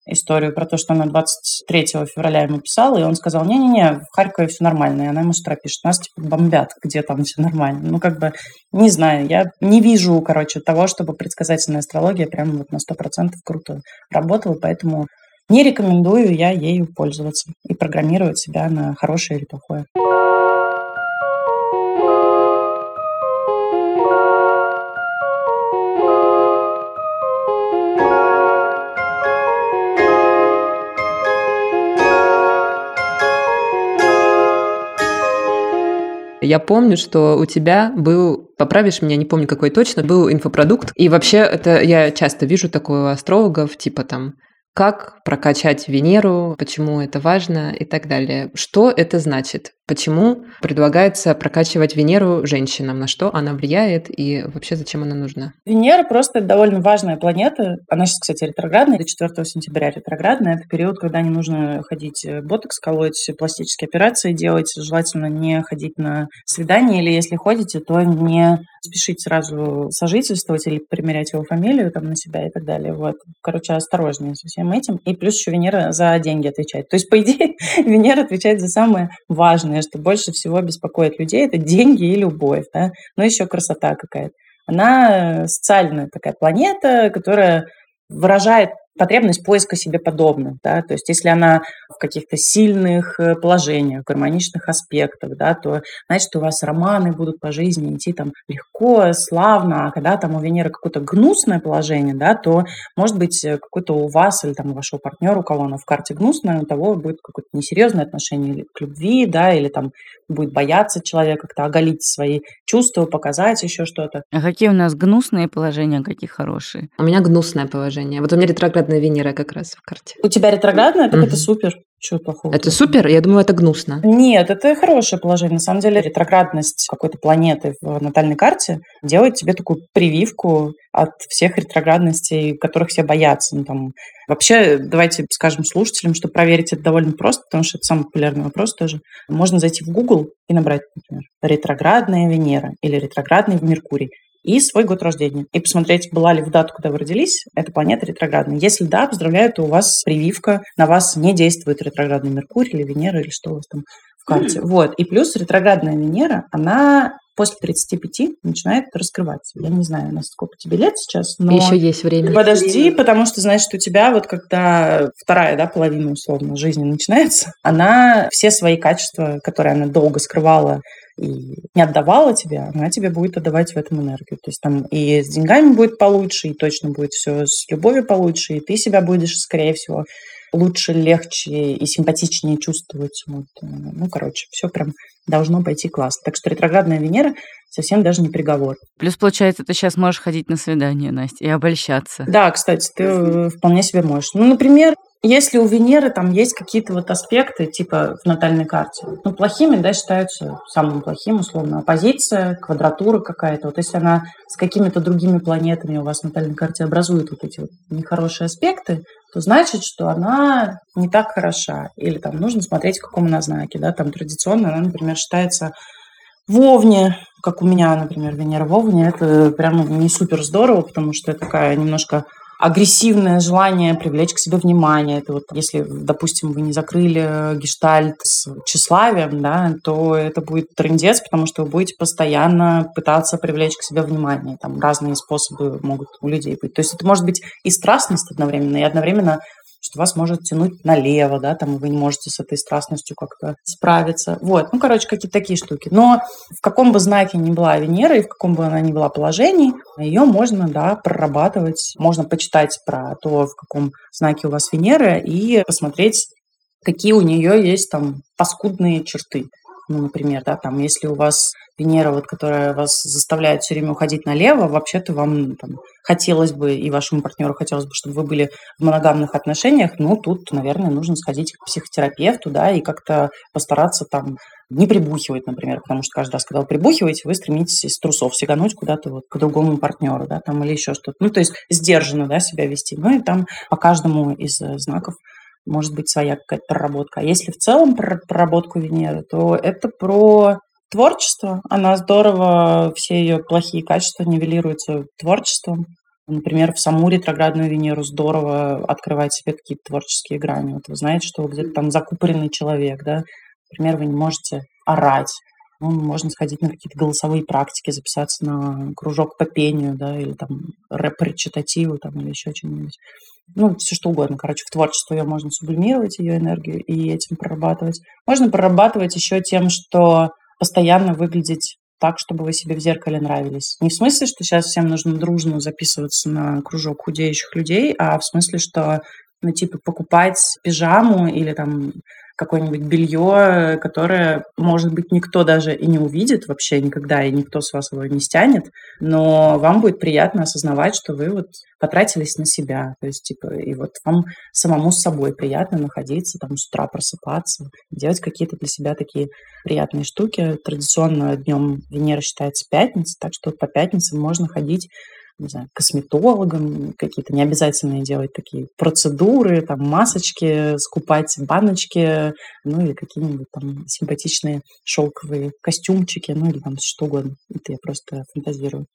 историю про то, что она 23 февраля ему писала, и он сказал, не-не-не, в Харькове все нормально. И она ему с утра пишет, нас типа бомбят, где там все нормально. Ну, как бы, не знаю, я не вижу, короче, того, чтобы предсказательная астрология прямо вот на 100% круто работала, поэтому не рекомендую я ею пользоваться и программировать себя на хорошее или плохое. Я помню, что у тебя был, поправишь меня, не помню какой точно, был инфопродукт. И вообще это я часто вижу такое у астрологов, типа там как прокачать Венеру, почему это важно и так далее. Что это значит? Почему предлагается прокачивать Венеру женщинам? На что она влияет и вообще зачем она нужна? Венера просто довольно важная планета. Она сейчас, кстати, ретроградная, до 4 сентября ретроградная. Это период, когда не нужно ходить э, ботокс колоть, пластические операции делать. Желательно не ходить на свидание, или если ходите, то не спешить сразу сожительствовать или примерять его фамилию там на себя и так далее. Вот. Короче, осторожнее со всем этим. И плюс еще Венера за деньги отвечает. То есть, по идее, [LAUGHS] Венера отвечает за самое что больше всего беспокоит людей, это деньги и любовь, да, но еще красота какая-то. Она социальная такая планета, которая выражает потребность поиска себе подобных, да, то есть если она в каких-то сильных э, положениях, гармоничных аспектах, да, то значит у вас романы будут по жизни идти там легко, славно, а когда там у Венеры какое-то гнусное положение, да, то может быть э, какой-то у вас или там у вашего партнера, у кого оно в карте гнусное, у того будет какое-то несерьезное отношение или к любви, да, или там будет бояться человека как-то оголить свои чувства, показать еще что-то. А какие у нас гнусные положения, а какие хорошие? У меня гнусное положение. Вот у меня ретроградная Венера как раз в карте. У тебя ретроградная? Так угу. это супер. Чего плохого? Это супер? Я думаю, это гнусно. Нет, это хорошее положение. На самом деле ретроградность какой-то планеты в натальной карте делает тебе такую прививку от всех ретроградностей, которых все боятся. Ну, там, вообще, давайте скажем слушателям, что проверить это довольно просто, потому что это самый популярный вопрос тоже. Можно зайти в Google и набрать, например, ретроградная Венера или ретроградный Меркурий и свой год рождения. И посмотреть, была ли в дату, когда вы родились, эта планета ретроградная. Если да, поздравляю, то у вас прививка, на вас не действует ретроградный Меркурий или Венера, или что у вас там в карте. Mm-hmm. Вот. И плюс ретроградная Венера, она после 35 начинает раскрываться. Я не знаю, насколько тебе лет сейчас, но... Еще есть время. Подожди, потому что, значит, у тебя вот когда вторая, да, половина, условно, жизни начинается, [LAUGHS] она все свои качества, которые она долго скрывала и не отдавала тебе, она тебе будет отдавать в этом энергию. То есть там и с деньгами будет получше, и точно будет все с любовью получше, и ты себя будешь, скорее всего, лучше, легче и симпатичнее чувствовать. Вот. Э, ну, короче, все прям должно пойти классно. Так что ретроградная Венера совсем даже не приговор. Плюс, получается, ты сейчас можешь ходить на свидание, Настя, и обольщаться. Да, кстати, ты э, вполне себе можешь. Ну, например, если у Венеры там есть какие-то вот аспекты, типа в натальной карте, ну, плохими, да, считаются самым плохим, условно, оппозиция, квадратура какая-то. Вот если она с какими-то другими планетами у вас в натальной карте образует вот эти вот нехорошие аспекты, то значит, что она не так хороша. Или там нужно смотреть, в каком она знаке, да, там традиционно она, например, считается Вовне, как у меня, например, Венера Вовне, это прям не супер здорово, потому что это такая немножко агрессивное желание привлечь к себе внимание. Это вот если, допустим, вы не закрыли гештальт с тщеславием, да, то это будет трендец, потому что вы будете постоянно пытаться привлечь к себе внимание. Там разные способы могут у людей быть. То есть это может быть и страстность одновременно, и одновременно что вас может тянуть налево, да, там вы не можете с этой страстностью как-то справиться. Вот, ну, короче, какие-то такие штуки. Но в каком бы знаке ни была Венера и в каком бы она ни была положении, ее можно, да, прорабатывать, можно почитать про то, в каком знаке у вас Венера и посмотреть, какие у нее есть там паскудные черты. Ну, например, да, там, если у вас Венера, вот, которая вас заставляет все время уходить налево, вообще-то вам там, хотелось бы, и вашему партнеру хотелось бы, чтобы вы были в моногамных отношениях, ну, тут, наверное, нужно сходить к психотерапевту, да, и как-то постараться там не прибухивать, например, потому что каждый раз, когда вы прибухиваете, вы стремитесь из трусов сигануть куда-то вот к другому партнеру, да, там, или еще что-то. Ну, то есть сдержанно, да, себя вести. Ну, и там по каждому из э, знаков может быть своя какая-то проработка. А если в целом про проработку Венеры, то это про творчество. Она здорово, все ее плохие качества нивелируются творчеством. Например, в саму ретроградную Венеру здорово открывать себе какие-то творческие грани. Вот вы знаете, что вы где-то там закупоренный человек, да? Например, вы не можете орать. Ну, можно сходить на какие-то голосовые практики, записаться на кружок по пению, да, или там рэп-речитативу, там, или еще что-нибудь. Ну, все что угодно. Короче, в творчество ее можно сублимировать, ее энергию, и этим прорабатывать. Можно прорабатывать еще тем, что постоянно выглядеть так, чтобы вы себе в зеркале нравились. Не в смысле, что сейчас всем нужно дружно записываться на кружок худеющих людей, а в смысле, что, ну, типа, покупать пижаму или там какое-нибудь белье, которое, может быть, никто даже и не увидит вообще никогда, и никто с вас его не стянет, но вам будет приятно осознавать, что вы вот потратились на себя, то есть, типа, и вот вам самому с собой приятно находиться, там, с утра просыпаться, делать какие-то для себя такие приятные штуки. Традиционно днем Венера считается пятница, так что по пятницам можно ходить не знаю, косметологам, какие-то необязательные делать такие процедуры, там, масочки, скупать баночки, ну, или какие-нибудь там симпатичные шелковые костюмчики, ну, или там что угодно. Это я просто фантазирую.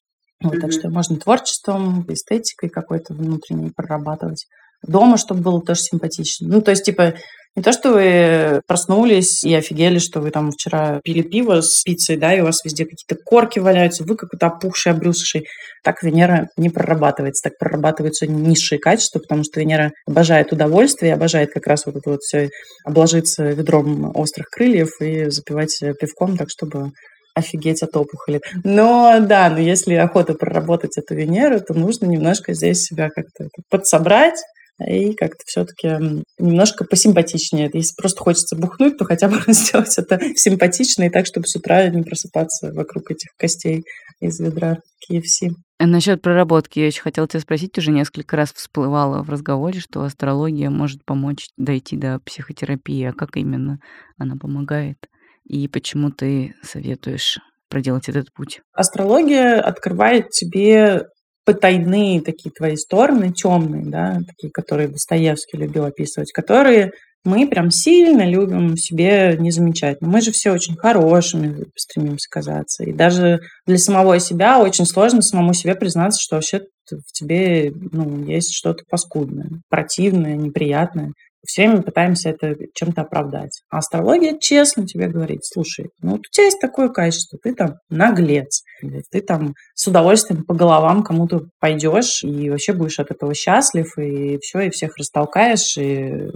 Вот, mm-hmm. Так что можно творчеством, эстетикой какой-то внутренней прорабатывать. Дома, чтобы было тоже симпатично. Ну, то есть, типа, не то, что вы проснулись и офигели, что вы там вчера пили пиво с пиццей, да, и у вас везде какие-то корки валяются, вы какой-то опухший, обрюзший. Так Венера не прорабатывается. Так прорабатываются низшие качества, потому что Венера обожает удовольствие, обожает как раз вот это вот все обложиться ведром острых крыльев и запивать пивком, так чтобы офигеть от опухоли. Но да, но если охота проработать эту Венеру, то нужно немножко здесь себя как-то подсобрать, и как-то все-таки немножко посимпатичнее. Если просто хочется бухнуть, то хотя бы [LAUGHS] сделать это симпатично и так, чтобы с утра не просыпаться вокруг этих костей из ведра KFC. А насчет проработки я еще хотела тебя спросить, уже несколько раз всплывало в разговоре, что астрология может помочь дойти до психотерапии. А как именно она помогает? И почему ты советуешь проделать этот путь? Астрология открывает тебе потайные такие твои стороны, темные, да, такие, которые Достоевский любил описывать, которые мы прям сильно любим себе не замечать. Но мы же все очень хорошими стремимся казаться. И даже для самого себя очень сложно самому себе признаться, что вообще в тебе ну, есть что-то паскудное, противное, неприятное все время пытаемся это чем-то оправдать. А астрология честно тебе говорит, слушай, ну вот у тебя есть такое качество, ты там наглец, ты там с удовольствием по головам кому-то пойдешь и вообще будешь от этого счастлив, и все, и всех растолкаешь, и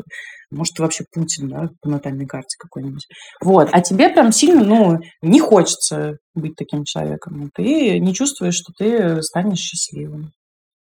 может, вообще Путин, да, по натальной карте какой-нибудь. Вот. А тебе прям сильно, ну, не хочется быть таким человеком. Ты не чувствуешь, что ты станешь счастливым.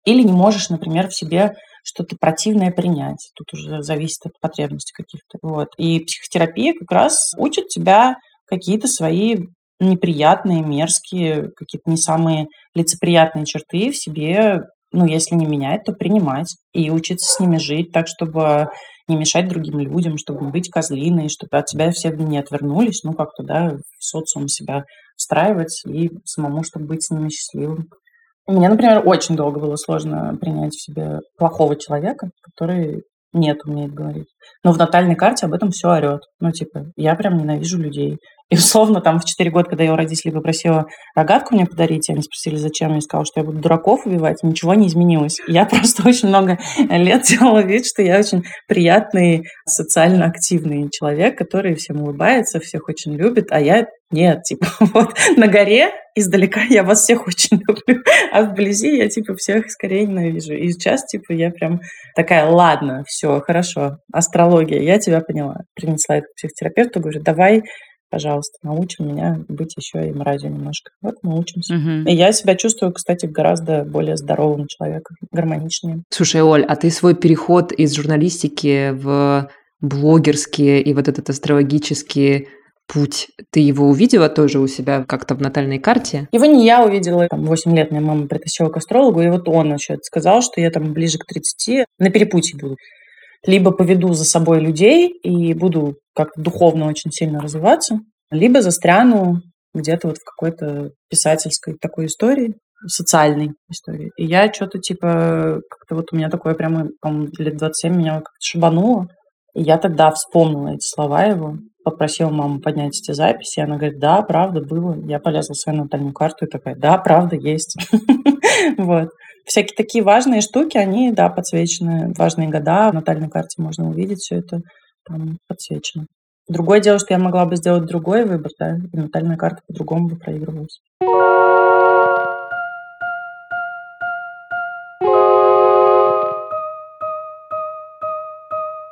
Или не можешь, например, в себе что-то противное принять. Тут уже зависит от потребностей каких-то. Вот. И психотерапия как раз учит тебя какие-то свои неприятные, мерзкие, какие-то не самые лицеприятные черты в себе, ну, если не менять, то принимать и учиться с ними жить так, чтобы не мешать другим людям, чтобы не быть козлиной, чтобы от тебя все не отвернулись, ну, как-то, да, в социум себя встраивать и самому, чтобы быть с ними счастливым. Мне, например, очень долго было сложно принять в себе плохого человека, который нет умеет говорить. Но в натальной карте об этом все орет. Ну, типа, я прям ненавижу людей. И условно там в 4 года, когда я у родителей попросила рогатку мне подарить, они спросили, зачем, я сказала, что я буду дураков убивать, ничего не изменилось. Я [LAUGHS] просто очень много лет делала вид, что я очень приятный, социально активный человек, который всем улыбается, всех очень любит, а я нет, типа, [LAUGHS] вот на горе издалека я вас всех очень [LAUGHS] люблю, а вблизи я, типа, всех скорее ненавижу. И сейчас, типа, я прям такая, ладно, все, хорошо, астрология, я тебя поняла. Принесла это к психотерапевту, говорю, давай пожалуйста, научим меня быть еще и мразью немножко. Вот мы учимся. Угу. И я себя чувствую, кстати, гораздо более здоровым человеком, гармоничнее. Слушай, Оль, а ты свой переход из журналистики в блогерские и вот этот астрологический путь, ты его увидела тоже у себя как-то в натальной карте? Его не я увидела. Там 8 лет меня мама притащила к астрологу, и вот он еще сказал, что я там ближе к 30 на перепутье буду либо поведу за собой людей и буду как-то духовно очень сильно развиваться, либо застряну где-то вот в какой-то писательской такой истории, социальной истории. И я что-то типа, как-то вот у меня такое прямо, по-моему, лет 27 меня как-то шибануло. И я тогда вспомнила эти слова его, попросила маму поднять эти записи, и она говорит, да, правда, было. Я полезла в свою натальную карту и такая, да, правда, есть. [LAUGHS] Вот всякие такие важные штуки, они, да, подсвечены. Важные года в натальной карте можно увидеть все это там подсвечено. Другое дело, что я могла бы сделать другой выбор, да, и натальная карта по-другому бы проигрывалась.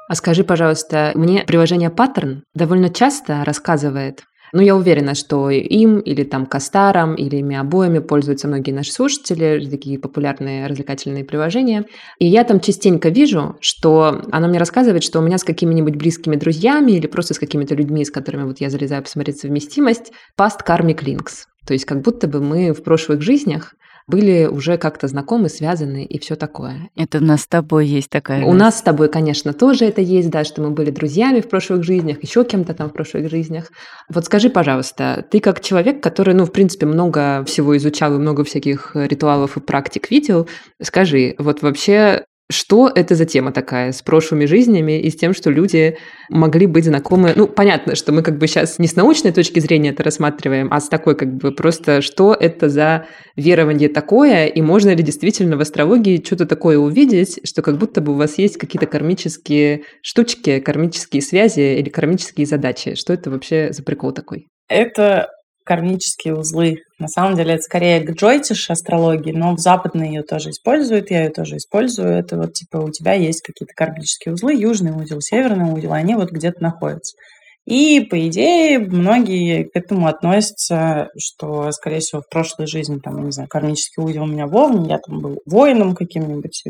А скажи, пожалуйста, мне приложение Pattern довольно часто рассказывает Ну, я уверена, что им или там Кастаром, или ими обоими пользуются многие наши слушатели, такие популярные развлекательные приложения. И я там частенько вижу, что она мне рассказывает, что у меня с какими-нибудь близкими друзьями или просто с какими-то людьми, с которыми вот я залезаю посмотреть совместимость, past karmic links. То есть как будто бы мы в прошлых жизнях были уже как-то знакомы, связаны и все такое. Это у нас с тобой есть такая. У нас с тобой, конечно, тоже это есть, да, что мы были друзьями в прошлых жизнях, еще кем-то там в прошлых жизнях. Вот скажи, пожалуйста, ты как человек, который, ну, в принципе, много всего изучал и много всяких ритуалов и практик видел, скажи, вот вообще что это за тема такая с прошлыми жизнями и с тем, что люди могли быть знакомы? Ну, понятно, что мы как бы сейчас не с научной точки зрения это рассматриваем, а с такой как бы просто, что это за верование такое, и можно ли действительно в астрологии что-то такое увидеть, что как будто бы у вас есть какие-то кармические штучки, кармические связи или кармические задачи. Что это вообще за прикол такой? Это кармические узлы. На самом деле это скорее к джойтиш астрологии, но в западной ее тоже используют, я ее тоже использую. Это вот типа у тебя есть какие-то кармические узлы, южный узел, северный узел, они вот где-то находятся. И, по идее, многие к этому относятся, что, скорее всего, в прошлой жизни, там, не знаю, кармический узел у меня вовне, я там был воином каким-нибудь,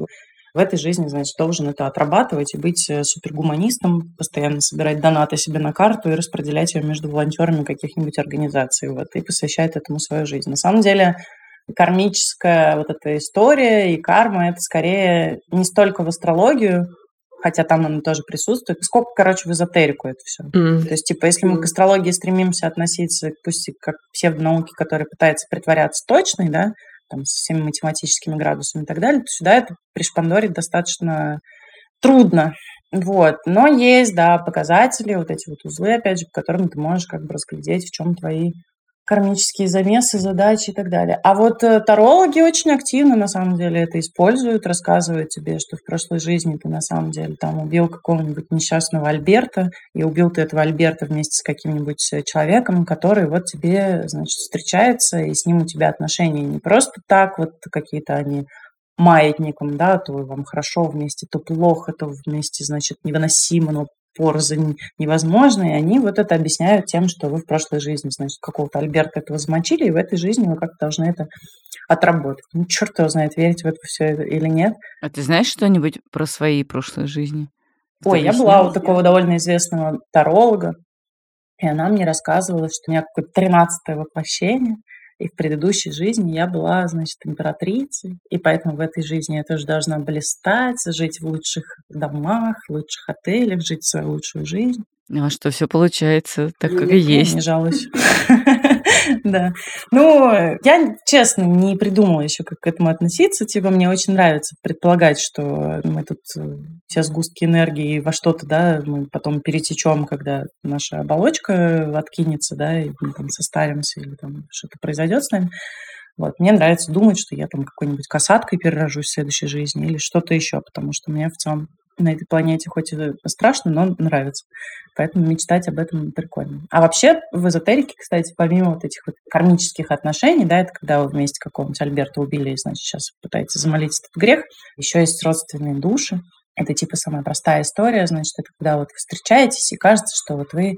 в этой жизни, значит, должен это отрабатывать и быть э, супергуманистом, постоянно собирать донаты себе на карту и распределять ее между волонтерами каких-нибудь организаций, вот, и посвящает этому свою жизнь. На самом деле, кармическая вот эта история и карма, это скорее не столько в астрологию, хотя там она тоже присутствует, сколько, короче, в эзотерику это все. Mm. То есть, типа, если мы к астрологии стремимся относиться, пусть как псевдонауки, которые пытаются притворяться точной, да, там, с всеми математическими градусами и так далее, то сюда это пришпандорить достаточно трудно. Вот. Но есть, да, показатели, вот эти вот узлы, опять же, по которым ты можешь как бы разглядеть, в чем твои кармические замесы, задачи и так далее. А вот э, тарологи очень активно, на самом деле, это используют, рассказывают тебе, что в прошлой жизни ты, на самом деле, там убил какого-нибудь несчастного Альберта, и убил ты этого Альберта вместе с каким-нибудь э, человеком, который вот тебе, значит, встречается, и с ним у тебя отношения не просто так, вот какие-то они маятником, да, то вам хорошо вместе, то плохо, то вместе, значит, невыносимо, но порознь невозможно, и они вот это объясняют тем, что вы в прошлой жизни, значит, какого-то Альберта этого замочили, и в этой жизни вы как-то должны это отработать. Ну, черт его знает, верить в это все или нет. А ты знаешь что-нибудь про свои прошлые жизни? Ой, я была у такого довольно известного таролога, и она мне рассказывала, что у меня какое-то тринадцатое воплощение, и в предыдущей жизни я была, значит, императрицей, и поэтому в этой жизни я тоже должна блистать, жить в лучших домах, в лучших отелях, жить свою лучшую жизнь. А что, все получается так, как и есть. Не жалуюсь. [LAUGHS] [LAUGHS] Да. Ну, я, честно, не придумала еще, как к этому относиться. Типа, мне очень нравится предполагать, что мы тут э, все сгустки энергии во что-то, да, мы потом перетечем, когда наша оболочка откинется, да, и мы там состаримся или там что-то произойдет с нами. Вот. Мне нравится думать, что я там какой-нибудь касаткой перерожусь в следующей жизни или что-то еще, потому что мне в целом на этой планете хоть и страшно, но нравится. Поэтому мечтать об этом прикольно. А вообще в эзотерике, кстати, помимо вот этих вот кармических отношений, да, это когда вы вместе какого-нибудь Альберта убили, и, значит, сейчас пытаетесь замолить этот грех, еще есть родственные души. Это типа самая простая история, значит, это когда вот встречаетесь, и кажется, что вот вы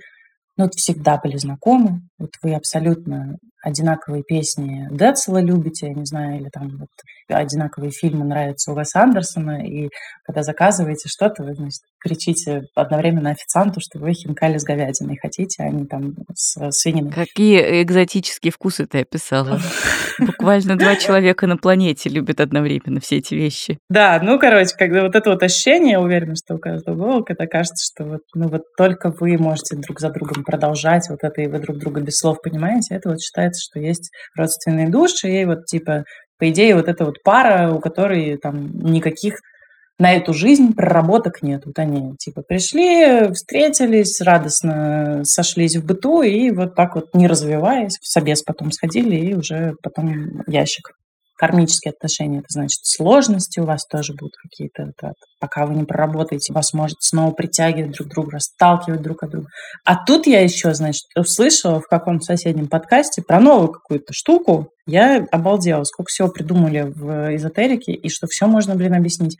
ну, вот всегда были знакомы, вот вы абсолютно одинаковые песни Децела любите, я не знаю, или там вот одинаковые фильмы нравятся у Уэса Андерсона, и когда заказываете что-то, вы, значит, кричите одновременно официанту, что вы хинкали с говядиной хотите, а не там с свининой. Какие экзотические вкусы ты описала. [LAUGHS] Буквально два человека на планете любят одновременно все эти вещи. Да, ну, короче, когда вот это вот ощущение, я уверена, что у каждого было, когда кажется, что вот, ну, вот только вы можете друг за другом продолжать вот это, и вы друг друга без слов понимаете, это вот считается, что есть родственные души, и вот типа по идее, вот эта вот пара, у которой там никаких на эту жизнь проработок нет. Вот они типа пришли, встретились, радостно сошлись в быту и вот так вот не развиваясь, в собес потом сходили и уже потом ящик кармические отношения, это значит сложности у вас тоже будут какие-то, пока вы не проработаете, вас может снова притягивать друг к другу, расталкивать друг от друга. А тут я еще, значит, услышала в каком-то соседнем подкасте про новую какую-то штуку, я обалдела, сколько всего придумали в эзотерике, и что все можно, блин, объяснить.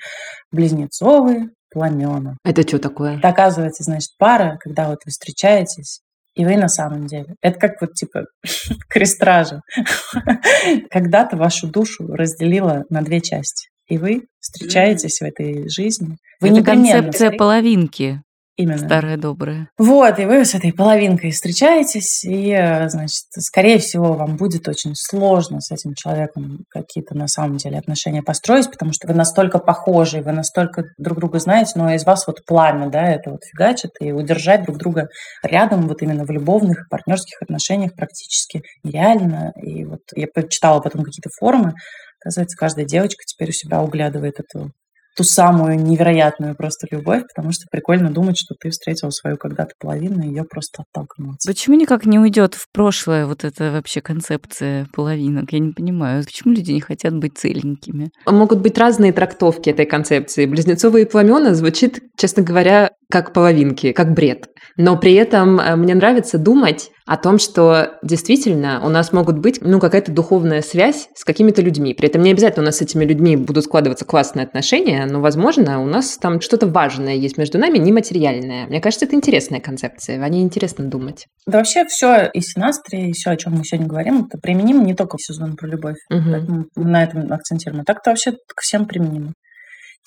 Близнецовые пламена. Это что такое? Это, оказывается, значит, пара, когда вот вы встречаетесь, и вы на самом деле. Это как вот типа [LAUGHS] крестража. [LAUGHS] Когда-то вашу душу разделила на две части. И вы встречаетесь в этой жизни. Вы Это концепция половинки. Именно. Старая добрая. Вот, и вы с этой половинкой встречаетесь, и, э, значит, скорее всего, вам будет очень сложно с этим человеком какие-то на самом деле отношения построить, потому что вы настолько похожи, вы настолько друг друга знаете, но из вас вот пламя, да, это вот фигачит, и удержать друг друга рядом вот именно в любовных и партнерских отношениях практически нереально. И вот я почитала потом какие-то форумы, оказывается, каждая девочка теперь у себя углядывает эту ту самую невероятную просто любовь, потому что прикольно думать, что ты встретил свою когда-то половину, и ее просто оттолкнуть. Почему никак не уйдет в прошлое вот эта вообще концепция половинок? Я не понимаю, почему люди не хотят быть целенькими? Могут быть разные трактовки этой концепции. Близнецовые пламена звучит, честно говоря, как половинки, как бред. Но при этом э, мне нравится думать о том, что действительно у нас могут быть ну, какая-то духовная связь с какими-то людьми. При этом не обязательно у нас с этими людьми будут складываться классные отношения, но, возможно, у нас там что-то важное есть между нами, нематериальное. Мне кажется, это интересная концепция, о ней интересно думать. Да вообще все и синастрия, и все, о чем мы сегодня говорим, это применимо не только в сезон про любовь. Угу. Поэтому на этом акцентируем. А так-то вообще к всем применимо.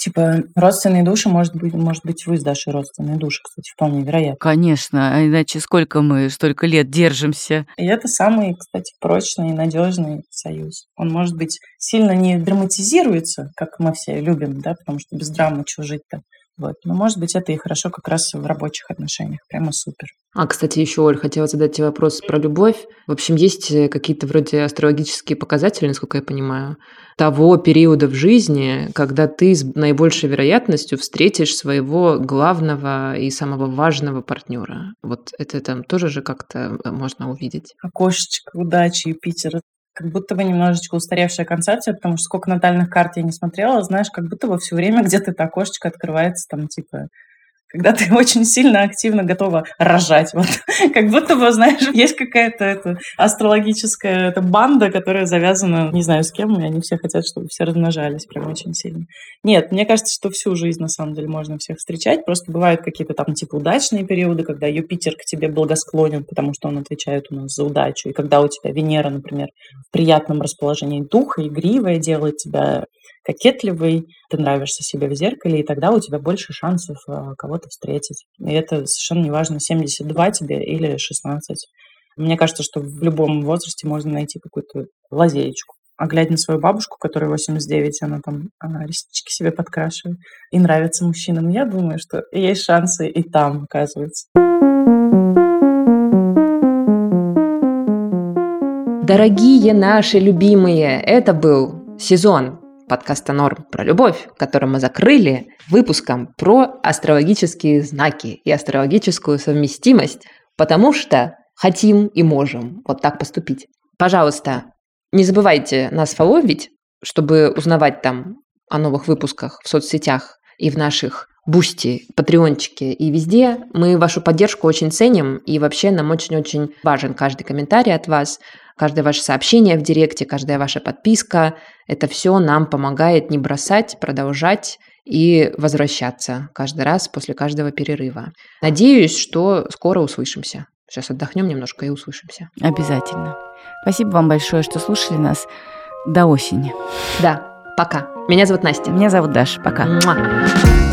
Типа, родственные души, может быть, может быть, вы с Дашей родственные души, кстати, вполне вероятно. Конечно, а иначе сколько мы столько лет держимся. И это самый, кстати, прочный и надежный союз. Он, может быть, сильно не драматизируется, как мы все любим, да, потому что без драмы чего жить-то. Вот. Но, может быть, это и хорошо как раз в рабочих отношениях. Прямо супер. А, кстати, еще, Оль, хотела задать тебе вопрос про любовь. В общем, есть э, какие-то вроде астрологические показатели, насколько я понимаю, того периода в жизни, когда ты с наибольшей вероятностью встретишь своего главного и самого важного партнера. Вот это там тоже же как-то э, можно увидеть. Окошечко удачи Юпитера как будто бы немножечко устаревшая концепция, потому что сколько натальных карт я не смотрела, знаешь, как будто бы все время где-то это окошечко открывается, там, типа, когда ты [LAUGHS] очень сильно активно готова рожать. Вот. [LAUGHS] Как будто бы, знаешь, есть какая-то это, астрологическая это банда, которая завязана, не знаю с кем, и они все хотят, чтобы все размножались прям очень сильно. Нет, мне кажется, что всю жизнь на самом деле можно всех встречать. Просто бывают какие-то там типа удачные периоды, когда Юпитер к тебе благосклонен, потому что он отвечает у нас за удачу. И когда у тебя Венера, например, в приятном расположении духа, игривая, делает тебя кокетливый, ты нравишься себе в зеркале, и тогда у тебя больше шансов а, кого-то встретить. И это совершенно неважно, 72 тебе или 16. Мне кажется, что в любом возрасте можно найти какую-то лазеечку. А глядя на свою бабушку, которая 89, она там реснички себе подкрашивает, и нравится мужчинам, я думаю, что есть шансы и там, оказывается. Дорогие наши любимые, это был сезон подкаста «Норм» про любовь, который мы закрыли выпуском про астрологические знаки и астрологическую совместимость, потому что хотим и можем вот так поступить. Пожалуйста, не забывайте нас фоловить, чтобы узнавать там о новых выпусках в соцсетях и в наших Boosty, Патреончике и везде. Мы вашу поддержку очень ценим, и вообще нам очень-очень важен каждый комментарий от вас. Каждое ваше сообщение в директе, каждая ваша подписка, это все нам помогает не бросать, продолжать и возвращаться каждый раз после каждого перерыва. Надеюсь, что скоро услышимся. Сейчас отдохнем немножко и услышимся. Обязательно. Спасибо вам большое, что слушали нас до осени. Да, пока. Меня зовут Настя. Меня зовут Даша. Пока. Муа.